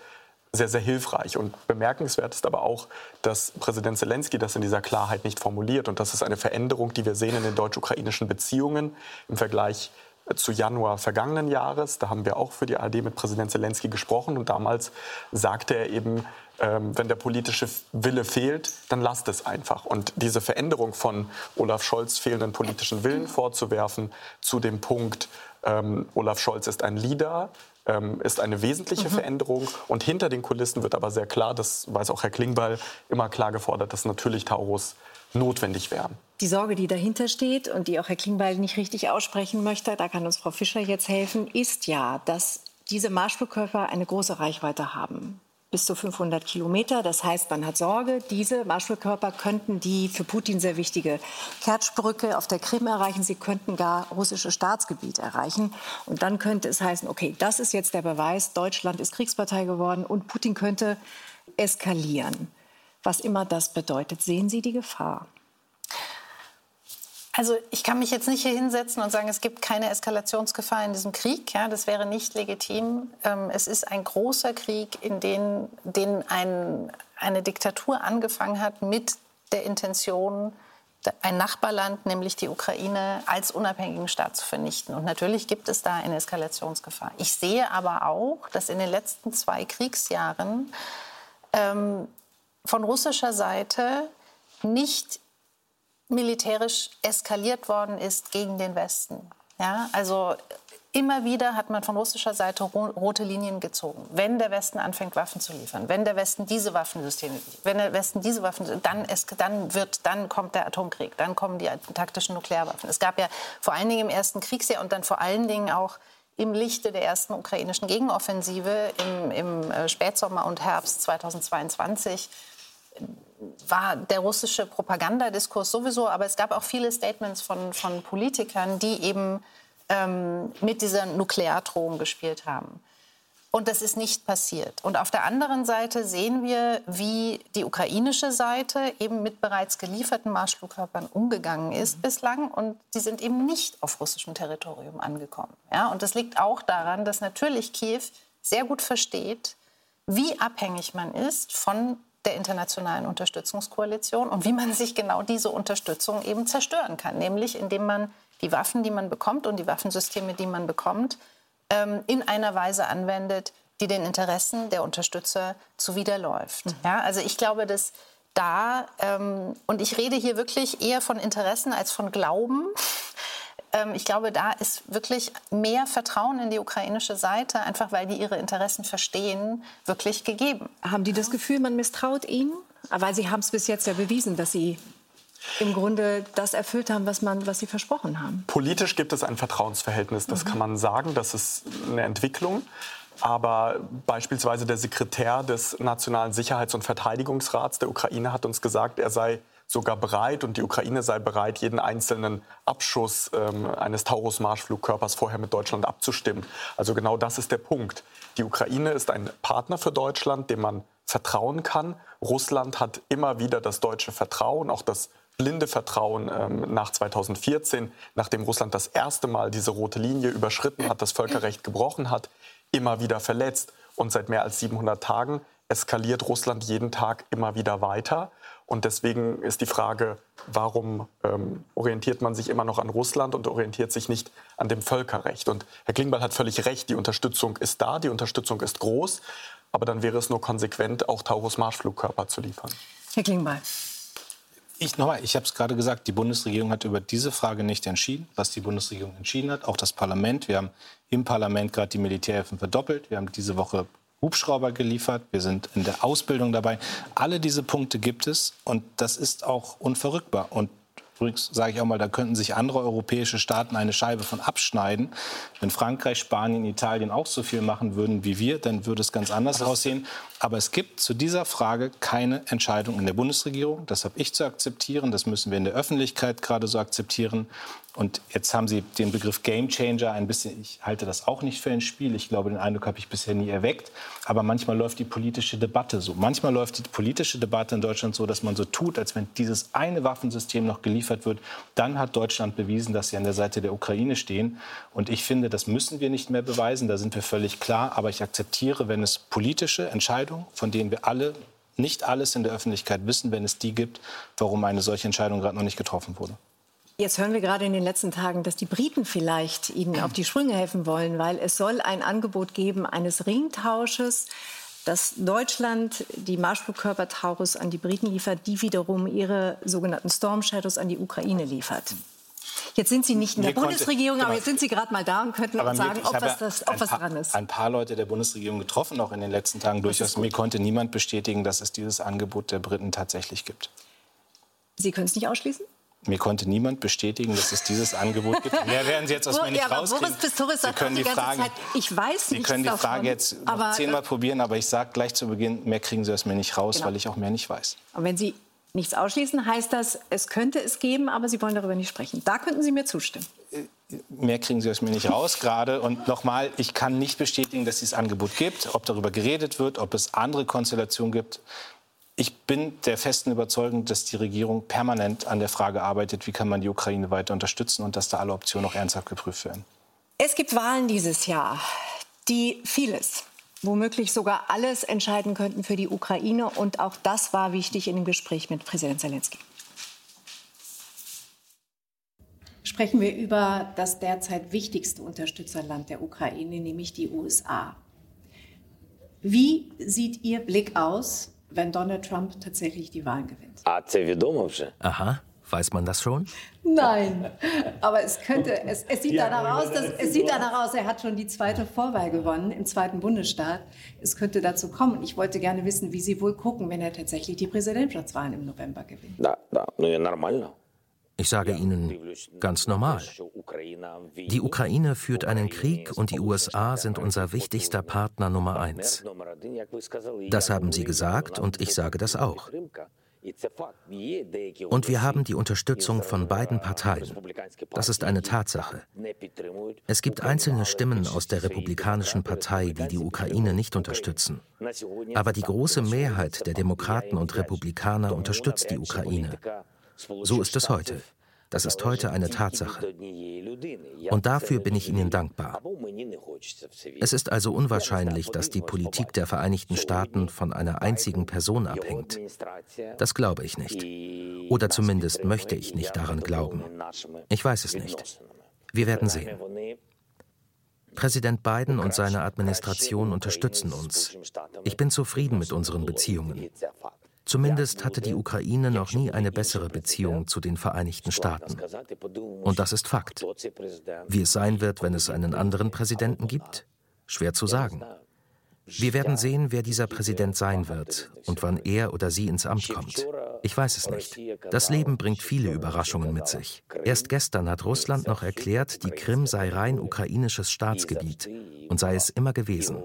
sehr, sehr hilfreich. Und bemerkenswert ist aber auch, dass Präsident Zelensky das in dieser Klarheit nicht formuliert. Und das ist eine Veränderung, die wir sehen in den deutsch-ukrainischen Beziehungen im Vergleich zu Januar vergangenen Jahres. Da haben wir auch für die ARD mit Präsident Zelensky gesprochen. Und damals sagte er eben, ähm, wenn der politische Wille fehlt, dann lasst es einfach. Und diese Veränderung von Olaf Scholz fehlenden politischen Willen vorzuwerfen zu dem Punkt, ähm, Olaf Scholz ist ein Leader, ähm, ist eine wesentliche mhm. Veränderung. Und hinter den Kulissen wird aber sehr klar, das weiß auch Herr Klingbeil, immer klar gefordert, dass natürlich Taurus notwendig wären. Die Sorge, die dahinter steht und die auch Herr Klingbeil nicht richtig aussprechen möchte, da kann uns Frau Fischer jetzt helfen, ist ja, dass diese Marschflugkörper eine große Reichweite haben bis zu 500 Kilometer. Das heißt, man hat Sorge, diese Marschflugkörper könnten die für Putin sehr wichtige Kertschbrücke auf der Krim erreichen. Sie könnten gar russische Staatsgebiet erreichen. Und dann könnte es heißen, okay, das ist jetzt der Beweis, Deutschland ist Kriegspartei geworden und Putin könnte eskalieren. Was immer das bedeutet, sehen Sie die Gefahr? Also ich kann mich jetzt nicht hier hinsetzen und sagen, es gibt keine Eskalationsgefahr in diesem Krieg. Ja, das wäre nicht legitim. Ähm, es ist ein großer Krieg, in dem den ein, eine Diktatur angefangen hat mit der Intention, ein Nachbarland, nämlich die Ukraine, als unabhängigen Staat zu vernichten. Und natürlich gibt es da eine Eskalationsgefahr. Ich sehe aber auch, dass in den letzten zwei Kriegsjahren ähm, von russischer Seite nicht militärisch eskaliert worden ist gegen den Westen. Ja, also immer wieder hat man von russischer Seite rote Linien gezogen. Wenn der Westen anfängt, Waffen zu liefern, wenn der Westen diese Waffensysteme, wenn der Westen diese Waffen, dann, es, dann wird, dann kommt der Atomkrieg, dann kommen die taktischen Nuklearwaffen. Es gab ja vor allen Dingen im ersten Kriegsjahr und dann vor allen Dingen auch im Lichte der ersten ukrainischen Gegenoffensive im, im äh, Spätsommer und Herbst 2022 war der russische Propagandadiskurs sowieso, aber es gab auch viele Statements von, von Politikern, die eben ähm, mit dieser Nukleardrohung gespielt haben. Und das ist nicht passiert. Und auf der anderen Seite sehen wir, wie die ukrainische Seite eben mit bereits gelieferten Marschflugkörpern umgegangen ist mhm. bislang. Und die sind eben nicht auf russischem Territorium angekommen. Ja, und das liegt auch daran, dass natürlich Kiew sehr gut versteht, wie abhängig man ist von der internationalen Unterstützungskoalition und wie man sich genau diese Unterstützung eben zerstören kann, nämlich indem man die Waffen, die man bekommt und die Waffensysteme, die man bekommt, ähm, in einer Weise anwendet, die den Interessen der Unterstützer zuwiderläuft. Mhm. Ja, also ich glaube, dass da, ähm, und ich rede hier wirklich eher von Interessen als von Glauben, ich glaube, da ist wirklich mehr Vertrauen in die ukrainische Seite, einfach weil die ihre Interessen verstehen, wirklich gegeben. Haben die das Gefühl, man misstraut ihnen? Weil sie haben es bis jetzt ja bewiesen, dass sie im Grunde das erfüllt haben, was, man, was sie versprochen haben. Politisch gibt es ein Vertrauensverhältnis, das mhm. kann man sagen. Das ist eine Entwicklung. Aber beispielsweise der Sekretär des Nationalen Sicherheits- und Verteidigungsrats der Ukraine hat uns gesagt, er sei sogar bereit und die Ukraine sei bereit, jeden einzelnen Abschuss ähm, eines Taurus-Marschflugkörpers vorher mit Deutschland abzustimmen. Also genau das ist der Punkt. Die Ukraine ist ein Partner für Deutschland, dem man vertrauen kann. Russland hat immer wieder das deutsche Vertrauen, auch das blinde Vertrauen ähm, nach 2014, nachdem Russland das erste Mal diese rote Linie überschritten hat, das Völkerrecht gebrochen hat, immer wieder verletzt. Und seit mehr als 700 Tagen eskaliert Russland jeden Tag immer wieder weiter. Und deswegen ist die Frage, warum ähm, orientiert man sich immer noch an Russland und orientiert sich nicht an dem Völkerrecht? Und Herr Klingbeil hat völlig recht, die Unterstützung ist da, die Unterstützung ist groß, aber dann wäre es nur konsequent, auch Taurus-Marschflugkörper zu liefern. Herr Klingbeil. Ich, nochmal, ich habe es gerade gesagt, die Bundesregierung hat über diese Frage nicht entschieden. Was die Bundesregierung entschieden hat, auch das Parlament. Wir haben im Parlament gerade die Militärhilfen verdoppelt. Wir haben diese Woche Hubschrauber geliefert, wir sind in der Ausbildung dabei. Alle diese Punkte gibt es und das ist auch unverrückbar. Und übrigens sage ich auch mal, da könnten sich andere europäische Staaten eine Scheibe von abschneiden. Wenn Frankreich, Spanien, Italien auch so viel machen würden wie wir, dann würde es ganz anders aussehen. Aber es gibt zu dieser Frage keine Entscheidung in der Bundesregierung. Das habe ich zu akzeptieren. Das müssen wir in der Öffentlichkeit gerade so akzeptieren. Und jetzt haben Sie den Begriff Game Changer ein bisschen, ich halte das auch nicht für ein Spiel. Ich glaube, den Eindruck habe ich bisher nie erweckt. Aber manchmal läuft die politische Debatte so. Manchmal läuft die politische Debatte in Deutschland so, dass man so tut, als wenn dieses eine Waffensystem noch geliefert wird. Dann hat Deutschland bewiesen, dass sie an der Seite der Ukraine stehen. Und ich finde, das müssen wir nicht mehr beweisen. Da sind wir völlig klar. Aber ich akzeptiere, wenn es politische Entscheidungen, von denen wir alle nicht alles in der Öffentlichkeit wissen, wenn es die gibt, warum eine solche Entscheidung gerade noch nicht getroffen wurde. Jetzt hören wir gerade in den letzten Tagen, dass die Briten vielleicht Ihnen auf die Sprünge helfen wollen, weil es soll ein Angebot geben eines Ringtausches, dass Deutschland die Marschflugkörper Taurus an die Briten liefert, die wiederum ihre sogenannten Storm Shadows an die Ukraine liefert. Jetzt sind Sie nicht in der Bundesregierung, konnte, aber jetzt sind Sie gerade mal da und könnten uns sagen, ob, was, das, ob was paar, dran ist. Ein paar Leute der Bundesregierung getroffen, auch in den letzten Tagen durchaus. Mir konnte niemand bestätigen, dass es dieses Angebot der Briten tatsächlich gibt. Sie können es nicht ausschließen? Mir konnte niemand bestätigen, dass es dieses Angebot gibt. Mehr werden Sie jetzt aus mir nicht ja, rauskriegen. Pistorius sagt Sie können die, die Frage, Zeit, ich weiß Sie können die Frage jetzt zehnmal probieren, aber ich sage gleich zu Beginn, mehr kriegen Sie aus mir nicht raus, genau. weil ich auch mehr nicht weiß. Und wenn Sie nichts ausschließen, heißt das, es könnte es geben, aber Sie wollen darüber nicht sprechen. Da könnten Sie mir zustimmen. Äh, mehr kriegen Sie aus mir nicht raus gerade. Und nochmal, ich kann nicht bestätigen, dass es dieses Angebot gibt, ob darüber geredet wird, ob es andere Konstellationen gibt. Ich bin der festen Überzeugung, dass die Regierung permanent an der Frage arbeitet, wie kann man die Ukraine weiter unterstützen und dass da alle Optionen auch ernsthaft geprüft werden. Es gibt Wahlen dieses Jahr, die vieles, womöglich sogar alles entscheiden könnten für die Ukraine. Und auch das war wichtig in dem Gespräch mit Präsident Zelensky. Sprechen wir über das derzeit wichtigste Unterstützerland der Ukraine, nämlich die USA. Wie sieht Ihr Blick aus wenn Donald Trump tatsächlich die Wahlen gewinnt. Aha. Weiß man das schon? Nein, aber es könnte, es, es sieht ja, danach aus, dass, es sieht danach aus, er hat schon die zweite Vorwahl gewonnen im zweiten Bundesstaat. Es könnte dazu kommen. Ich wollte gerne wissen, wie Sie wohl gucken, wenn er tatsächlich die Präsidentschaftswahlen im November gewinnt. Ich sage Ihnen ganz normal. Die Ukraine führt einen Krieg und die USA sind unser wichtigster Partner Nummer eins. Das haben Sie gesagt und ich sage das auch. Und wir haben die Unterstützung von beiden Parteien. Das ist eine Tatsache. Es gibt einzelne Stimmen aus der Republikanischen Partei, die die Ukraine nicht unterstützen. Aber die große Mehrheit der Demokraten und Republikaner unterstützt die Ukraine. So ist es heute. Das ist heute eine Tatsache. Und dafür bin ich Ihnen dankbar. Es ist also unwahrscheinlich, dass die Politik der Vereinigten Staaten von einer einzigen Person abhängt. Das glaube ich nicht. Oder zumindest möchte ich nicht daran glauben. Ich weiß es nicht. Wir werden sehen. Präsident Biden und seine Administration unterstützen uns. Ich bin zufrieden mit unseren Beziehungen. Zumindest hatte die Ukraine noch nie eine bessere Beziehung zu den Vereinigten Staaten. Und das ist Fakt. Wie es sein wird, wenn es einen anderen Präsidenten gibt? Schwer zu sagen. Wir werden sehen, wer dieser Präsident sein wird und wann er oder sie ins Amt kommt. Ich weiß es nicht. Das Leben bringt viele Überraschungen mit sich. Erst gestern hat Russland noch erklärt, die Krim sei rein ukrainisches Staatsgebiet und sei es immer gewesen.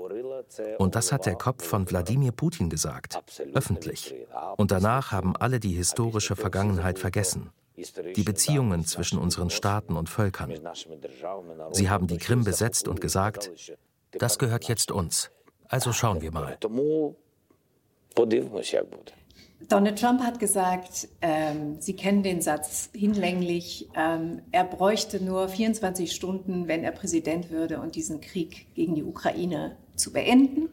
Und das hat der Kopf von Wladimir Putin gesagt, öffentlich. Und danach haben alle die historische Vergangenheit vergessen. Die Beziehungen zwischen unseren Staaten und Völkern. Sie haben die Krim besetzt und gesagt, das gehört jetzt uns. Also schauen wir mal. Donald Trump hat gesagt, ähm, Sie kennen den Satz hinlänglich, ähm, er bräuchte nur 24 Stunden, wenn er Präsident würde und diesen Krieg gegen die Ukraine zu beenden.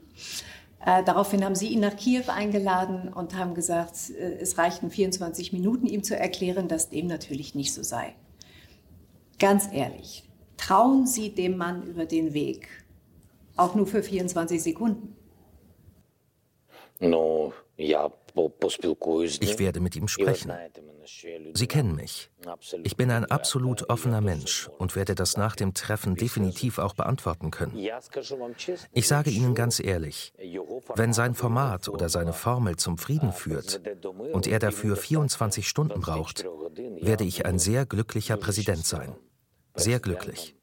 Äh, daraufhin haben sie ihn nach Kiew eingeladen und haben gesagt, äh, es reichten 24 Minuten, ihm zu erklären, dass dem natürlich nicht so sei. Ganz ehrlich, trauen Sie dem Mann über den Weg, auch nur für 24 Sekunden? No, ja, ich werde mit ihm sprechen. Sie kennen mich. Ich bin ein absolut offener Mensch und werde das nach dem Treffen definitiv auch beantworten können. Ich sage Ihnen ganz ehrlich, wenn sein Format oder seine Formel zum Frieden führt und er dafür 24 Stunden braucht, werde ich ein sehr glücklicher Präsident sein. Sehr glücklich.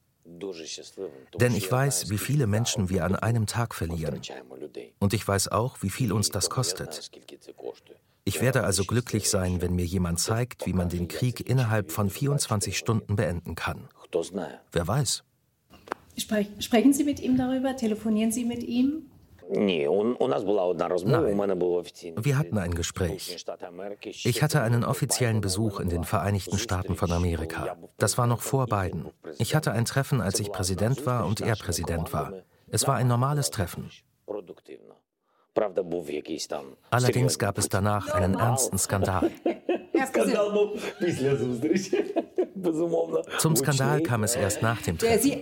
Denn ich weiß, wie viele Menschen wir an einem Tag verlieren. Und ich weiß auch, wie viel uns das kostet. Ich werde also glücklich sein, wenn mir jemand zeigt, wie man den Krieg innerhalb von 24 Stunden beenden kann. Wer weiß? Sprechen Sie mit ihm darüber? Telefonieren Sie mit ihm? Nein. Wir hatten ein Gespräch. Ich hatte einen offiziellen Besuch in den Vereinigten Staaten von Amerika. Das war noch vor Biden. Ich hatte ein Treffen, als ich Präsident war und er Präsident war. Es war ein normales Treffen. Allerdings gab es danach einen ernsten Skandal. (laughs) (laughs) Zum Skandal kam es erst nach dem Treffen.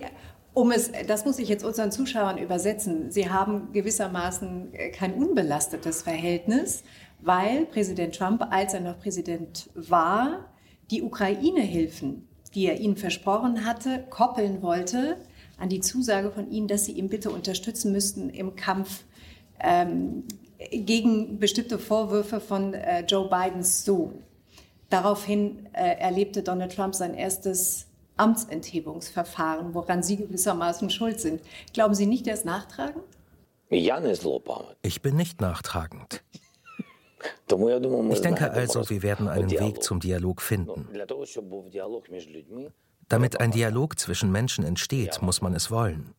Um es, das muss ich jetzt unseren Zuschauern übersetzen. Sie haben gewissermaßen äh, kein unbelastetes Verhältnis, weil Präsident Trump, als er noch Präsident war, die Ukraine-Hilfen, die er ihnen versprochen hatte, koppeln wollte an die Zusage von ihnen, dass sie ihn bitte unterstützen müssten im Kampf ähm, gegen bestimmte Vorwürfe von äh, Joe Bidens Sohn. Daraufhin äh, erlebte Donald Trump sein erstes Amtsenthebungsverfahren, woran Sie gewissermaßen schuld sind. Glauben Sie nicht, er ist nachtragend? Ich bin nicht nachtragend. (laughs) Ich denke also, wir werden einen Weg zum Dialog finden. Damit ein Dialog zwischen Menschen entsteht, muss man es wollen.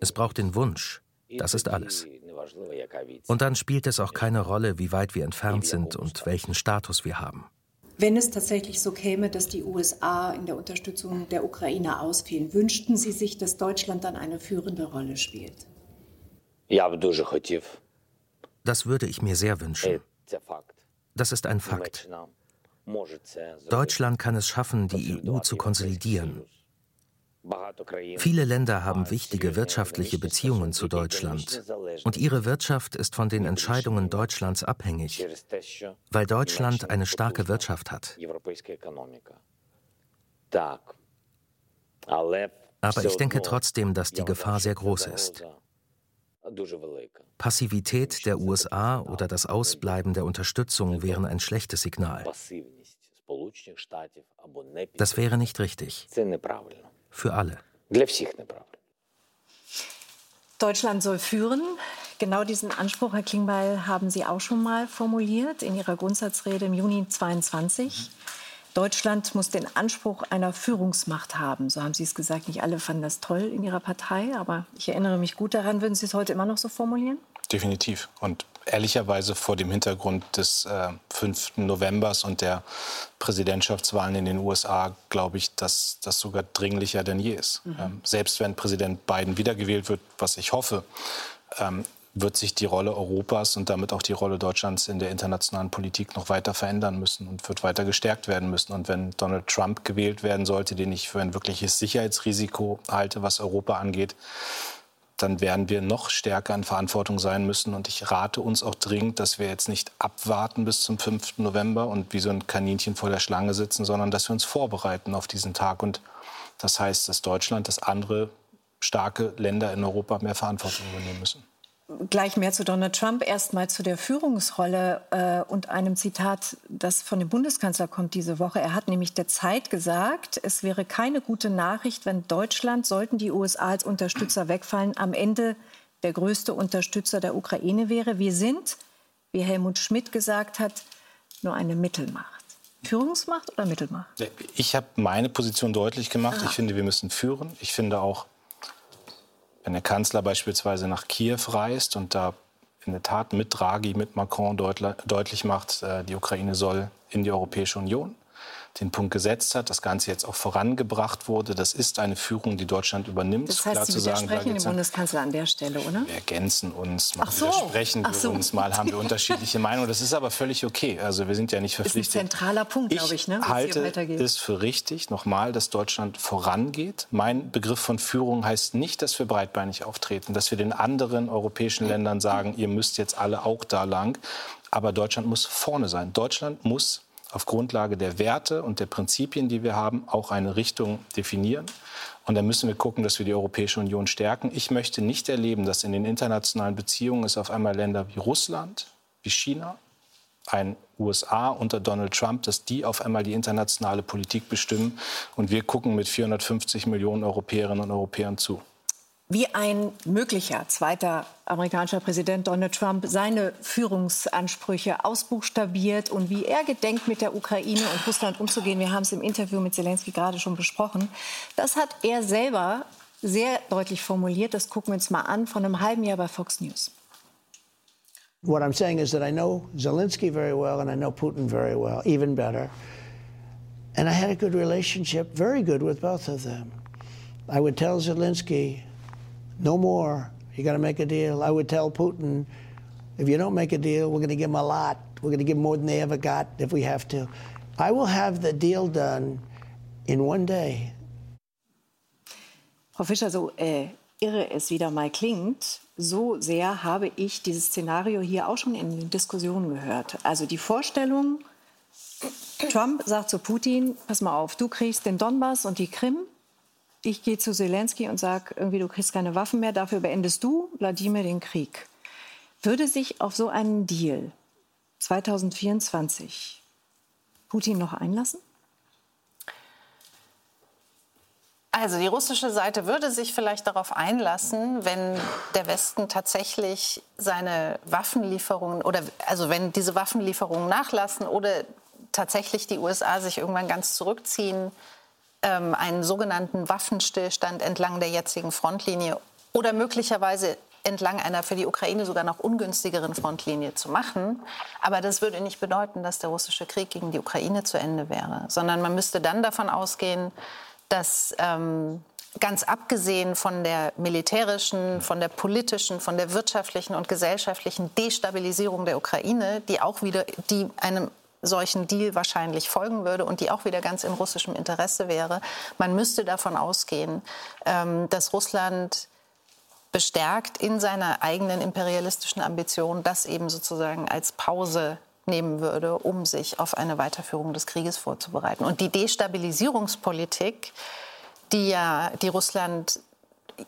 Es braucht den Wunsch. Das ist alles. Und dann spielt es auch keine Rolle, wie weit wir entfernt sind und welchen Status wir haben. Wenn es tatsächlich so käme, dass die USA in der Unterstützung der Ukraine ausfehlen, wünschten Sie sich, dass Deutschland dann eine führende Rolle spielt? Das würde ich mir sehr wünschen. Das ist ein Fakt. Deutschland kann es schaffen, die EU zu konsolidieren. Viele Länder haben wichtige wirtschaftliche Beziehungen zu Deutschland. und ihre Wirtschaft ist von den Entscheidungen Deutschlands abhängig, weil Deutschland eine starke Wirtschaft hat. Aber ich denke trotzdem, dass die Gefahr sehr groß ist. Passivität der USA oder das Ausbleiben der Unterstützung wären ein schlechtes Signal. Das wäre nicht richtig für alle. Deutschland soll führen. Genau diesen Anspruch, Herr Klingbeil, haben Sie auch schon mal formuliert in Ihrer Grundsatzrede im Juni 22. Deutschland muss den Anspruch einer Führungsmacht haben. So haben Sie es gesagt. Nicht alle fanden das toll in Ihrer Partei, aber ich erinnere mich gut daran. Würden Sie es heute immer noch so formulieren? Definitiv. Und ehrlicherweise vor dem Hintergrund des äh, 5. Novembers und der Präsidentschaftswahlen in den USA glaube ich, dass das sogar dringlicher denn je ist. Mhm. Ähm, selbst wenn Präsident Biden wiedergewählt wird, was ich hoffe, ähm, wird sich die Rolle Europas und damit auch die Rolle Deutschlands in der internationalen Politik noch weiter verändern müssen und wird weiter gestärkt werden müssen. Und wenn Donald Trump gewählt werden sollte, den ich für ein wirkliches Sicherheitsrisiko halte, was Europa angeht, dann werden wir noch stärker in Verantwortung sein müssen. Und ich rate uns auch dringend, dass wir jetzt nicht abwarten bis zum 5. November und wie so ein Kaninchen vor der Schlange sitzen, sondern dass wir uns vorbereiten auf diesen Tag. Und das heißt, dass Deutschland, dass andere starke Länder in Europa mehr Verantwortung übernehmen müssen gleich mehr zu Donald Trump, erst mal zu der Führungsrolle äh, und einem Zitat, das von dem Bundeskanzler kommt diese Woche. Er hat nämlich der Zeit gesagt, es wäre keine gute Nachricht, wenn Deutschland, sollten die USA als Unterstützer wegfallen, am Ende der größte Unterstützer der Ukraine wäre. Wir sind, wie Helmut Schmidt gesagt hat, nur eine Mittelmacht. Führungsmacht oder Mittelmacht? Ich habe meine Position deutlich gemacht. Aha. Ich finde, wir müssen führen. Ich finde auch, wenn der Kanzler beispielsweise nach Kiew reist und da in der Tat mit Draghi, mit Macron deutlich macht, äh, die Ukraine soll in die Europäische Union, den Punkt gesetzt hat, das Ganze jetzt auch vorangebracht wurde. Das ist eine Führung, die Deutschland übernimmt. Das heißt, Klar Sie widersprechen dem Bundeskanzler an der Stelle, oder? Wir ergänzen uns, mal so. widersprechen wir so. uns, mal haben wir unterschiedliche (laughs) Meinungen. Das ist aber völlig okay. Also wir sind ja nicht verpflichtet. Das ist ein zentraler Punkt, glaube ich, ne? Ich halte es für richtig, nochmal, dass Deutschland vorangeht. Mein Begriff von Führung heißt nicht, dass wir breitbeinig auftreten, dass wir den anderen europäischen Ländern sagen, ihr müsst jetzt alle auch da lang. Aber Deutschland muss vorne sein. Deutschland muss auf Grundlage der Werte und der Prinzipien, die wir haben, auch eine Richtung definieren. Und dann müssen wir gucken, dass wir die Europäische Union stärken. Ich möchte nicht erleben, dass in den internationalen Beziehungen es auf einmal Länder wie Russland, wie China, ein USA unter Donald Trump, dass die auf einmal die internationale Politik bestimmen und wir gucken mit 450 Millionen Europäerinnen und Europäern zu wie ein möglicher zweiter amerikanischer Präsident Donald Trump seine Führungsansprüche ausbuchstabiert und wie er gedenkt, mit der Ukraine und Russland umzugehen. Wir haben es im Interview mit Zelensky gerade schon besprochen. Das hat er selber sehr deutlich formuliert. Das gucken wir uns mal an von einem halben Jahr bei Fox News. What I'm saying is that I know Zelensky very well and I know Putin very well, even better. And I had a good relationship, very good with both of them. I would tell Zelensky, no more. You got to make a deal. I would tell Putin, if you don't make a deal, we're going to give them a lot. We're going to give them more than they ever got if we have to. I will have the deal done in one day. Frau Fischer, so äh, irre es wieder mal klingt, so sehr habe ich dieses Szenario hier auch schon in den Diskussionen gehört. Also die Vorstellung, Trump sagt zu Putin, pass mal auf, du kriegst den Donbass und die Krim ich gehe zu Zelensky und sage, irgendwie, du kriegst keine Waffen mehr, dafür beendest du, Wladimir, den Krieg. Würde sich auf so einen Deal 2024 Putin noch einlassen? Also die russische Seite würde sich vielleicht darauf einlassen, wenn der Westen tatsächlich seine Waffenlieferungen oder also wenn diese Waffenlieferungen nachlassen oder tatsächlich die USA sich irgendwann ganz zurückziehen ähm, einen sogenannten Waffenstillstand entlang der jetzigen Frontlinie oder möglicherweise entlang einer für die Ukraine sogar noch ungünstigeren Frontlinie zu machen. Aber das würde nicht bedeuten, dass der russische Krieg gegen die Ukraine zu Ende wäre, sondern man müsste dann davon ausgehen, dass ähm, ganz abgesehen von der militärischen, von der politischen, von der wirtschaftlichen und gesellschaftlichen Destabilisierung der Ukraine, die auch wieder die einem solchen Deal wahrscheinlich folgen würde und die auch wieder ganz in russischem Interesse wäre. Man müsste davon ausgehen, ähm, dass Russland bestärkt in seiner eigenen imperialistischen Ambition das eben sozusagen als Pause nehmen würde, um sich auf eine Weiterführung des Krieges vorzubereiten. Und die Destabilisierungspolitik, die ja die Russland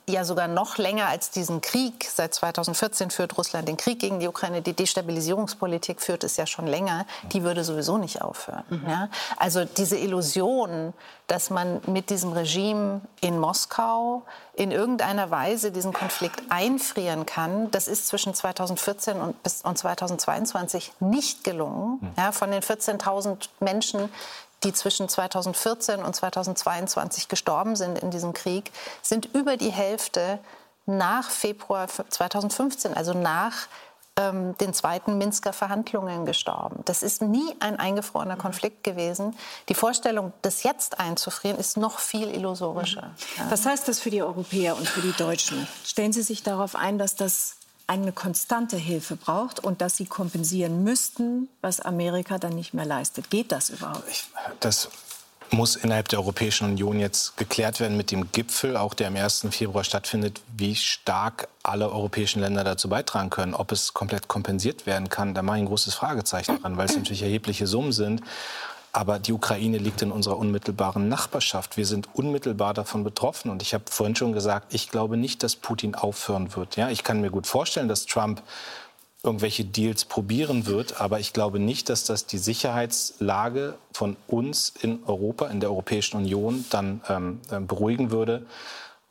ja sogar noch länger als diesen Krieg. Seit 2014 führt Russland den Krieg gegen die Ukraine. Die Destabilisierungspolitik führt es ja schon länger. Die würde sowieso nicht aufhören. Mhm. Ja? Also diese Illusion, dass man mit diesem Regime in Moskau in irgendeiner Weise diesen Konflikt einfrieren kann, das ist zwischen 2014 und, bis, und 2022 nicht gelungen. Mhm. Ja, von den 14.000 Menschen, die zwischen 2014 und 2022 gestorben sind in diesem Krieg, sind über die Hälfte nach Februar 2015, also nach ähm, den zweiten Minsker Verhandlungen gestorben. Das ist nie ein eingefrorener Konflikt gewesen. Die Vorstellung, das jetzt einzufrieren, ist noch viel illusorischer. Was heißt das für die Europäer und für die Deutschen? Stellen Sie sich darauf ein, dass das eine konstante Hilfe braucht und dass sie kompensieren müssten, was Amerika dann nicht mehr leistet. Geht das überhaupt? Ich, das muss innerhalb der Europäischen Union jetzt geklärt werden mit dem Gipfel, auch der am 1. Februar stattfindet, wie stark alle europäischen Länder dazu beitragen können. Ob es komplett kompensiert werden kann, da mache ich ein großes Fragezeichen dran, weil es natürlich erhebliche Summen sind. Aber die Ukraine liegt in unserer unmittelbaren Nachbarschaft. Wir sind unmittelbar davon betroffen. Und ich habe vorhin schon gesagt, ich glaube nicht, dass Putin aufhören wird. Ja, ich kann mir gut vorstellen, dass Trump irgendwelche Deals probieren wird. Aber ich glaube nicht, dass das die Sicherheitslage von uns in Europa, in der Europäischen Union dann ähm, äh, beruhigen würde.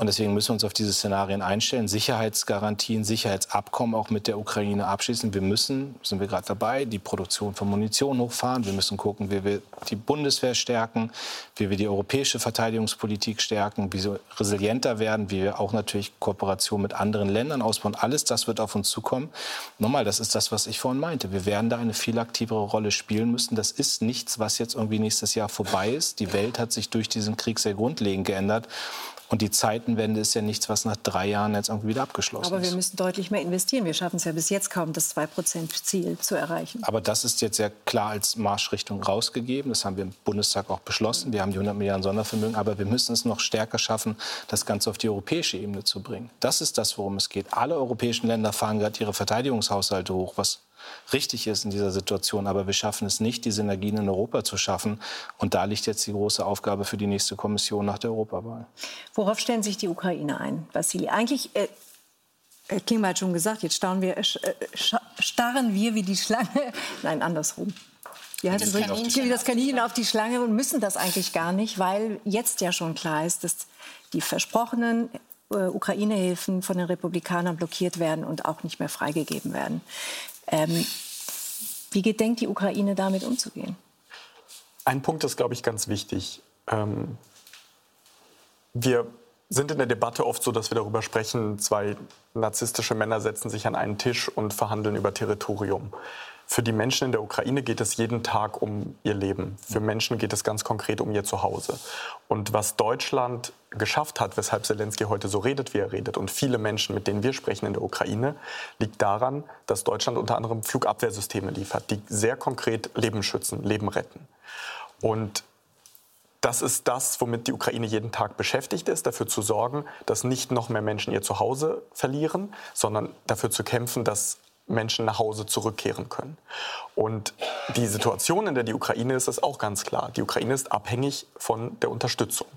Und deswegen müssen wir uns auf diese Szenarien einstellen, Sicherheitsgarantien, Sicherheitsabkommen auch mit der Ukraine abschließen. Wir müssen, sind wir gerade dabei, die Produktion von Munition hochfahren. Wir müssen gucken, wie wir die Bundeswehr stärken, wie wir die europäische Verteidigungspolitik stärken, wie wir resilienter werden, wie wir auch natürlich Kooperation mit anderen Ländern ausbauen. Alles das wird auf uns zukommen. Nochmal, das ist das, was ich vorhin meinte. Wir werden da eine viel aktivere Rolle spielen müssen. Das ist nichts, was jetzt irgendwie nächstes Jahr vorbei ist. Die Welt hat sich durch diesen Krieg sehr grundlegend geändert. Und die Zeitenwende ist ja nichts, was nach drei Jahren jetzt irgendwie wieder abgeschlossen ist. Aber wir müssen deutlich mehr investieren. Wir schaffen es ja bis jetzt kaum, das 2-Prozent-Ziel zu erreichen. Aber das ist jetzt sehr klar als Marschrichtung rausgegeben. Das haben wir im Bundestag auch beschlossen. Wir haben die 100 Milliarden Sondervermögen. Aber wir müssen es noch stärker schaffen, das Ganze auf die europäische Ebene zu bringen. Das ist das, worum es geht. Alle europäischen Länder fahren gerade ihre Verteidigungshaushalte hoch, was richtig ist in dieser Situation. Aber wir schaffen es nicht, die Synergien in Europa zu schaffen. Und da liegt jetzt die große Aufgabe für die nächste Kommission nach der Europawahl. Worauf stellen sich die Ukraine ein, Vassili? Eigentlich äh, Herr Klingbeil hat schon gesagt, jetzt starren wir, äh, starren wir wie die Schlange. (laughs) Nein, andersrum. Wie heißt das, wie das Kaninchen auf die Schlange und müssen das eigentlich gar nicht, weil jetzt ja schon klar ist, dass die versprochenen äh, Ukraine-Hilfen von den Republikanern blockiert werden und auch nicht mehr freigegeben werden. Ähm, wie gedenkt die Ukraine damit umzugehen? Ein Punkt ist, glaube ich, ganz wichtig. Ähm, wir sind in der Debatte oft so, dass wir darüber sprechen, zwei narzisstische Männer setzen sich an einen Tisch und verhandeln über Territorium. Für die Menschen in der Ukraine geht es jeden Tag um ihr Leben. Für Menschen geht es ganz konkret um ihr Zuhause. Und was Deutschland geschafft hat, weshalb Zelensky heute so redet, wie er redet, und viele Menschen, mit denen wir sprechen in der Ukraine, liegt daran, dass Deutschland unter anderem Flugabwehrsysteme liefert, die sehr konkret Leben schützen, Leben retten. Und das ist das, womit die Ukraine jeden Tag beschäftigt ist, dafür zu sorgen, dass nicht noch mehr Menschen ihr Zuhause verlieren, sondern dafür zu kämpfen, dass Menschen nach Hause zurückkehren können. Und die Situation, in der die Ukraine ist, ist auch ganz klar. Die Ukraine ist abhängig von der Unterstützung.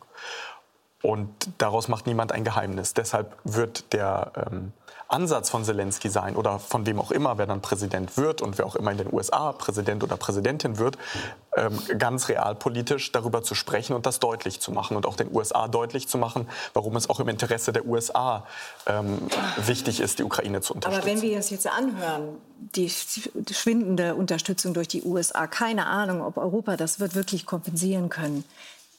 Und daraus macht niemand ein Geheimnis. Deshalb wird der ähm, Ansatz von Zelensky sein oder von wem auch immer, wer dann Präsident wird und wer auch immer in den USA Präsident oder Präsidentin wird, ähm, ganz realpolitisch darüber zu sprechen und das deutlich zu machen und auch den USA deutlich zu machen, warum es auch im Interesse der USA ähm, wichtig ist, die Ukraine zu unterstützen. Aber wenn wir das jetzt anhören, die schwindende Unterstützung durch die USA, keine Ahnung, ob Europa das wird wirklich kompensieren können.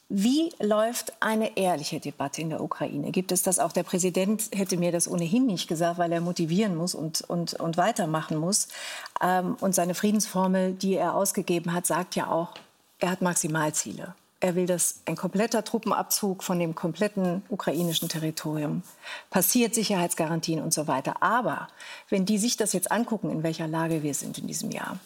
Wie läuft eine ehrliche Debatte in der Ukraine? Gibt es das auch? Der Präsident hätte mir das ohnehin nicht gesagt, weil er motivieren muss und, und, und weitermachen muss. Ähm, und seine Friedensformel, die er ausgegeben hat, sagt ja auch, er hat Maximalziele. Er will, dass ein kompletter Truppenabzug von dem kompletten ukrainischen Territorium passiert, Sicherheitsgarantien und so weiter. Aber wenn die sich das jetzt angucken, in welcher Lage wir sind in diesem Jahr,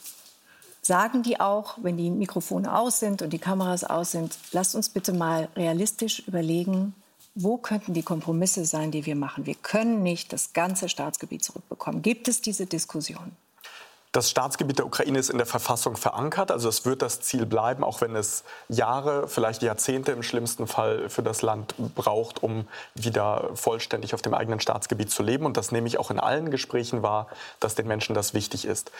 sagen die auch, wenn die Mikrofone aus sind und die Kameras aus sind, lasst uns bitte mal realistisch überlegen, wo könnten die Kompromisse sein, die wir machen. Wir können nicht das ganze Staatsgebiet zurückbekommen. Gibt es diese Diskussion? Das Staatsgebiet der Ukraine ist in der Verfassung verankert. Also es wird das Ziel bleiben, auch wenn es Jahre, vielleicht Jahrzehnte im schlimmsten Fall für das Land braucht, um wieder vollständig auf dem eigenen Staatsgebiet zu leben. Und das nehme ich auch in allen Gesprächen wahr, dass den Menschen das wichtig ist.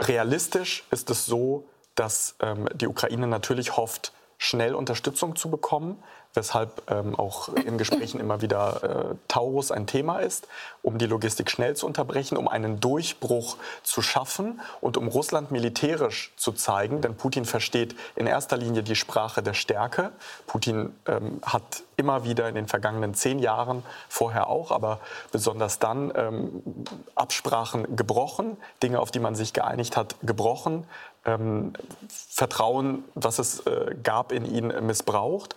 Realistisch ist es so, dass ähm, die Ukraine natürlich hofft, schnell Unterstützung zu bekommen weshalb ähm, auch in Gesprächen immer wieder äh, Taurus ein Thema ist, um die Logistik schnell zu unterbrechen, um einen Durchbruch zu schaffen und um Russland militärisch zu zeigen. Denn Putin versteht in erster Linie die Sprache der Stärke. Putin ähm, hat immer wieder in den vergangenen zehn Jahren, vorher auch, aber besonders dann ähm, Absprachen gebrochen, Dinge, auf die man sich geeinigt hat, gebrochen, ähm, Vertrauen, was es äh, gab in ihn, missbraucht.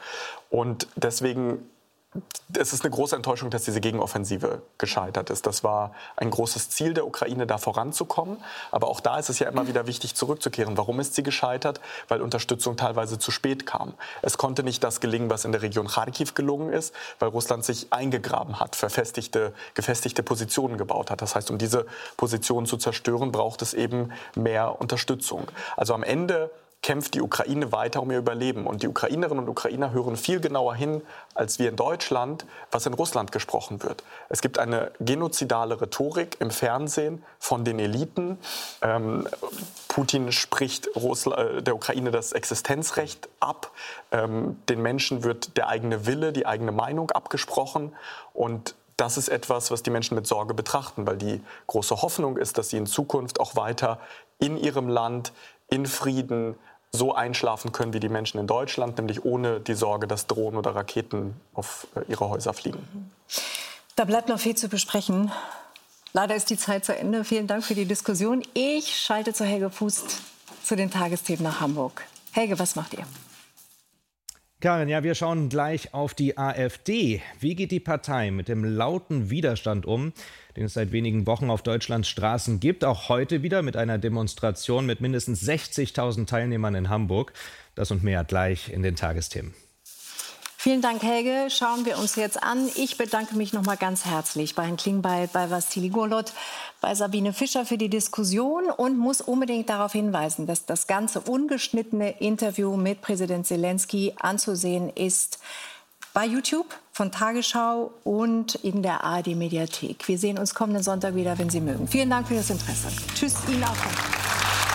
Und deswegen es ist eine große Enttäuschung, dass diese Gegenoffensive gescheitert ist. Das war ein großes Ziel der Ukraine, da voranzukommen. Aber auch da ist es ja immer wieder wichtig, zurückzukehren. Warum ist sie gescheitert? Weil Unterstützung teilweise zu spät kam. Es konnte nicht das gelingen, was in der Region Kharkiv gelungen ist, weil Russland sich eingegraben hat, verfestigte, gefestigte Positionen gebaut hat. Das heißt, um diese Positionen zu zerstören, braucht es eben mehr Unterstützung. Also am Ende kämpft die Ukraine weiter um ihr Überleben. Und die Ukrainerinnen und Ukrainer hören viel genauer hin, als wir in Deutschland, was in Russland gesprochen wird. Es gibt eine genozidale Rhetorik im Fernsehen von den Eliten. Ähm, Putin spricht Russland, äh, der Ukraine das Existenzrecht ab. Ähm, den Menschen wird der eigene Wille, die eigene Meinung abgesprochen. Und das ist etwas, was die Menschen mit Sorge betrachten, weil die große Hoffnung ist, dass sie in Zukunft auch weiter in ihrem Land in Frieden so einschlafen können wie die Menschen in Deutschland, nämlich ohne die Sorge, dass Drohnen oder Raketen auf äh, ihre Häuser fliegen. Da bleibt noch viel zu besprechen. Leider ist die Zeit zu Ende. Vielen Dank für die Diskussion. Ich schalte zu Helge Fuß zu den Tagesthemen nach Hamburg. Helge, was macht ihr? Karin, ja, wir schauen gleich auf die AfD. Wie geht die Partei mit dem lauten Widerstand um, den es seit wenigen Wochen auf Deutschlands Straßen gibt? Auch heute wieder mit einer Demonstration mit mindestens 60.000 Teilnehmern in Hamburg. Das und mehr gleich in den Tagesthemen. Vielen Dank, Helge. Schauen wir uns jetzt an. Ich bedanke mich noch mal ganz herzlich bei Herrn Klingbeil, bei Vassili Golot, bei Sabine Fischer für die Diskussion und muss unbedingt darauf hinweisen, dass das ganze ungeschnittene Interview mit Präsident Zelensky anzusehen ist bei YouTube von Tagesschau und in der ARD Mediathek. Wir sehen uns kommenden Sonntag wieder, wenn Sie mögen. Vielen Dank für das Interesse. Tschüss Ihnen auch.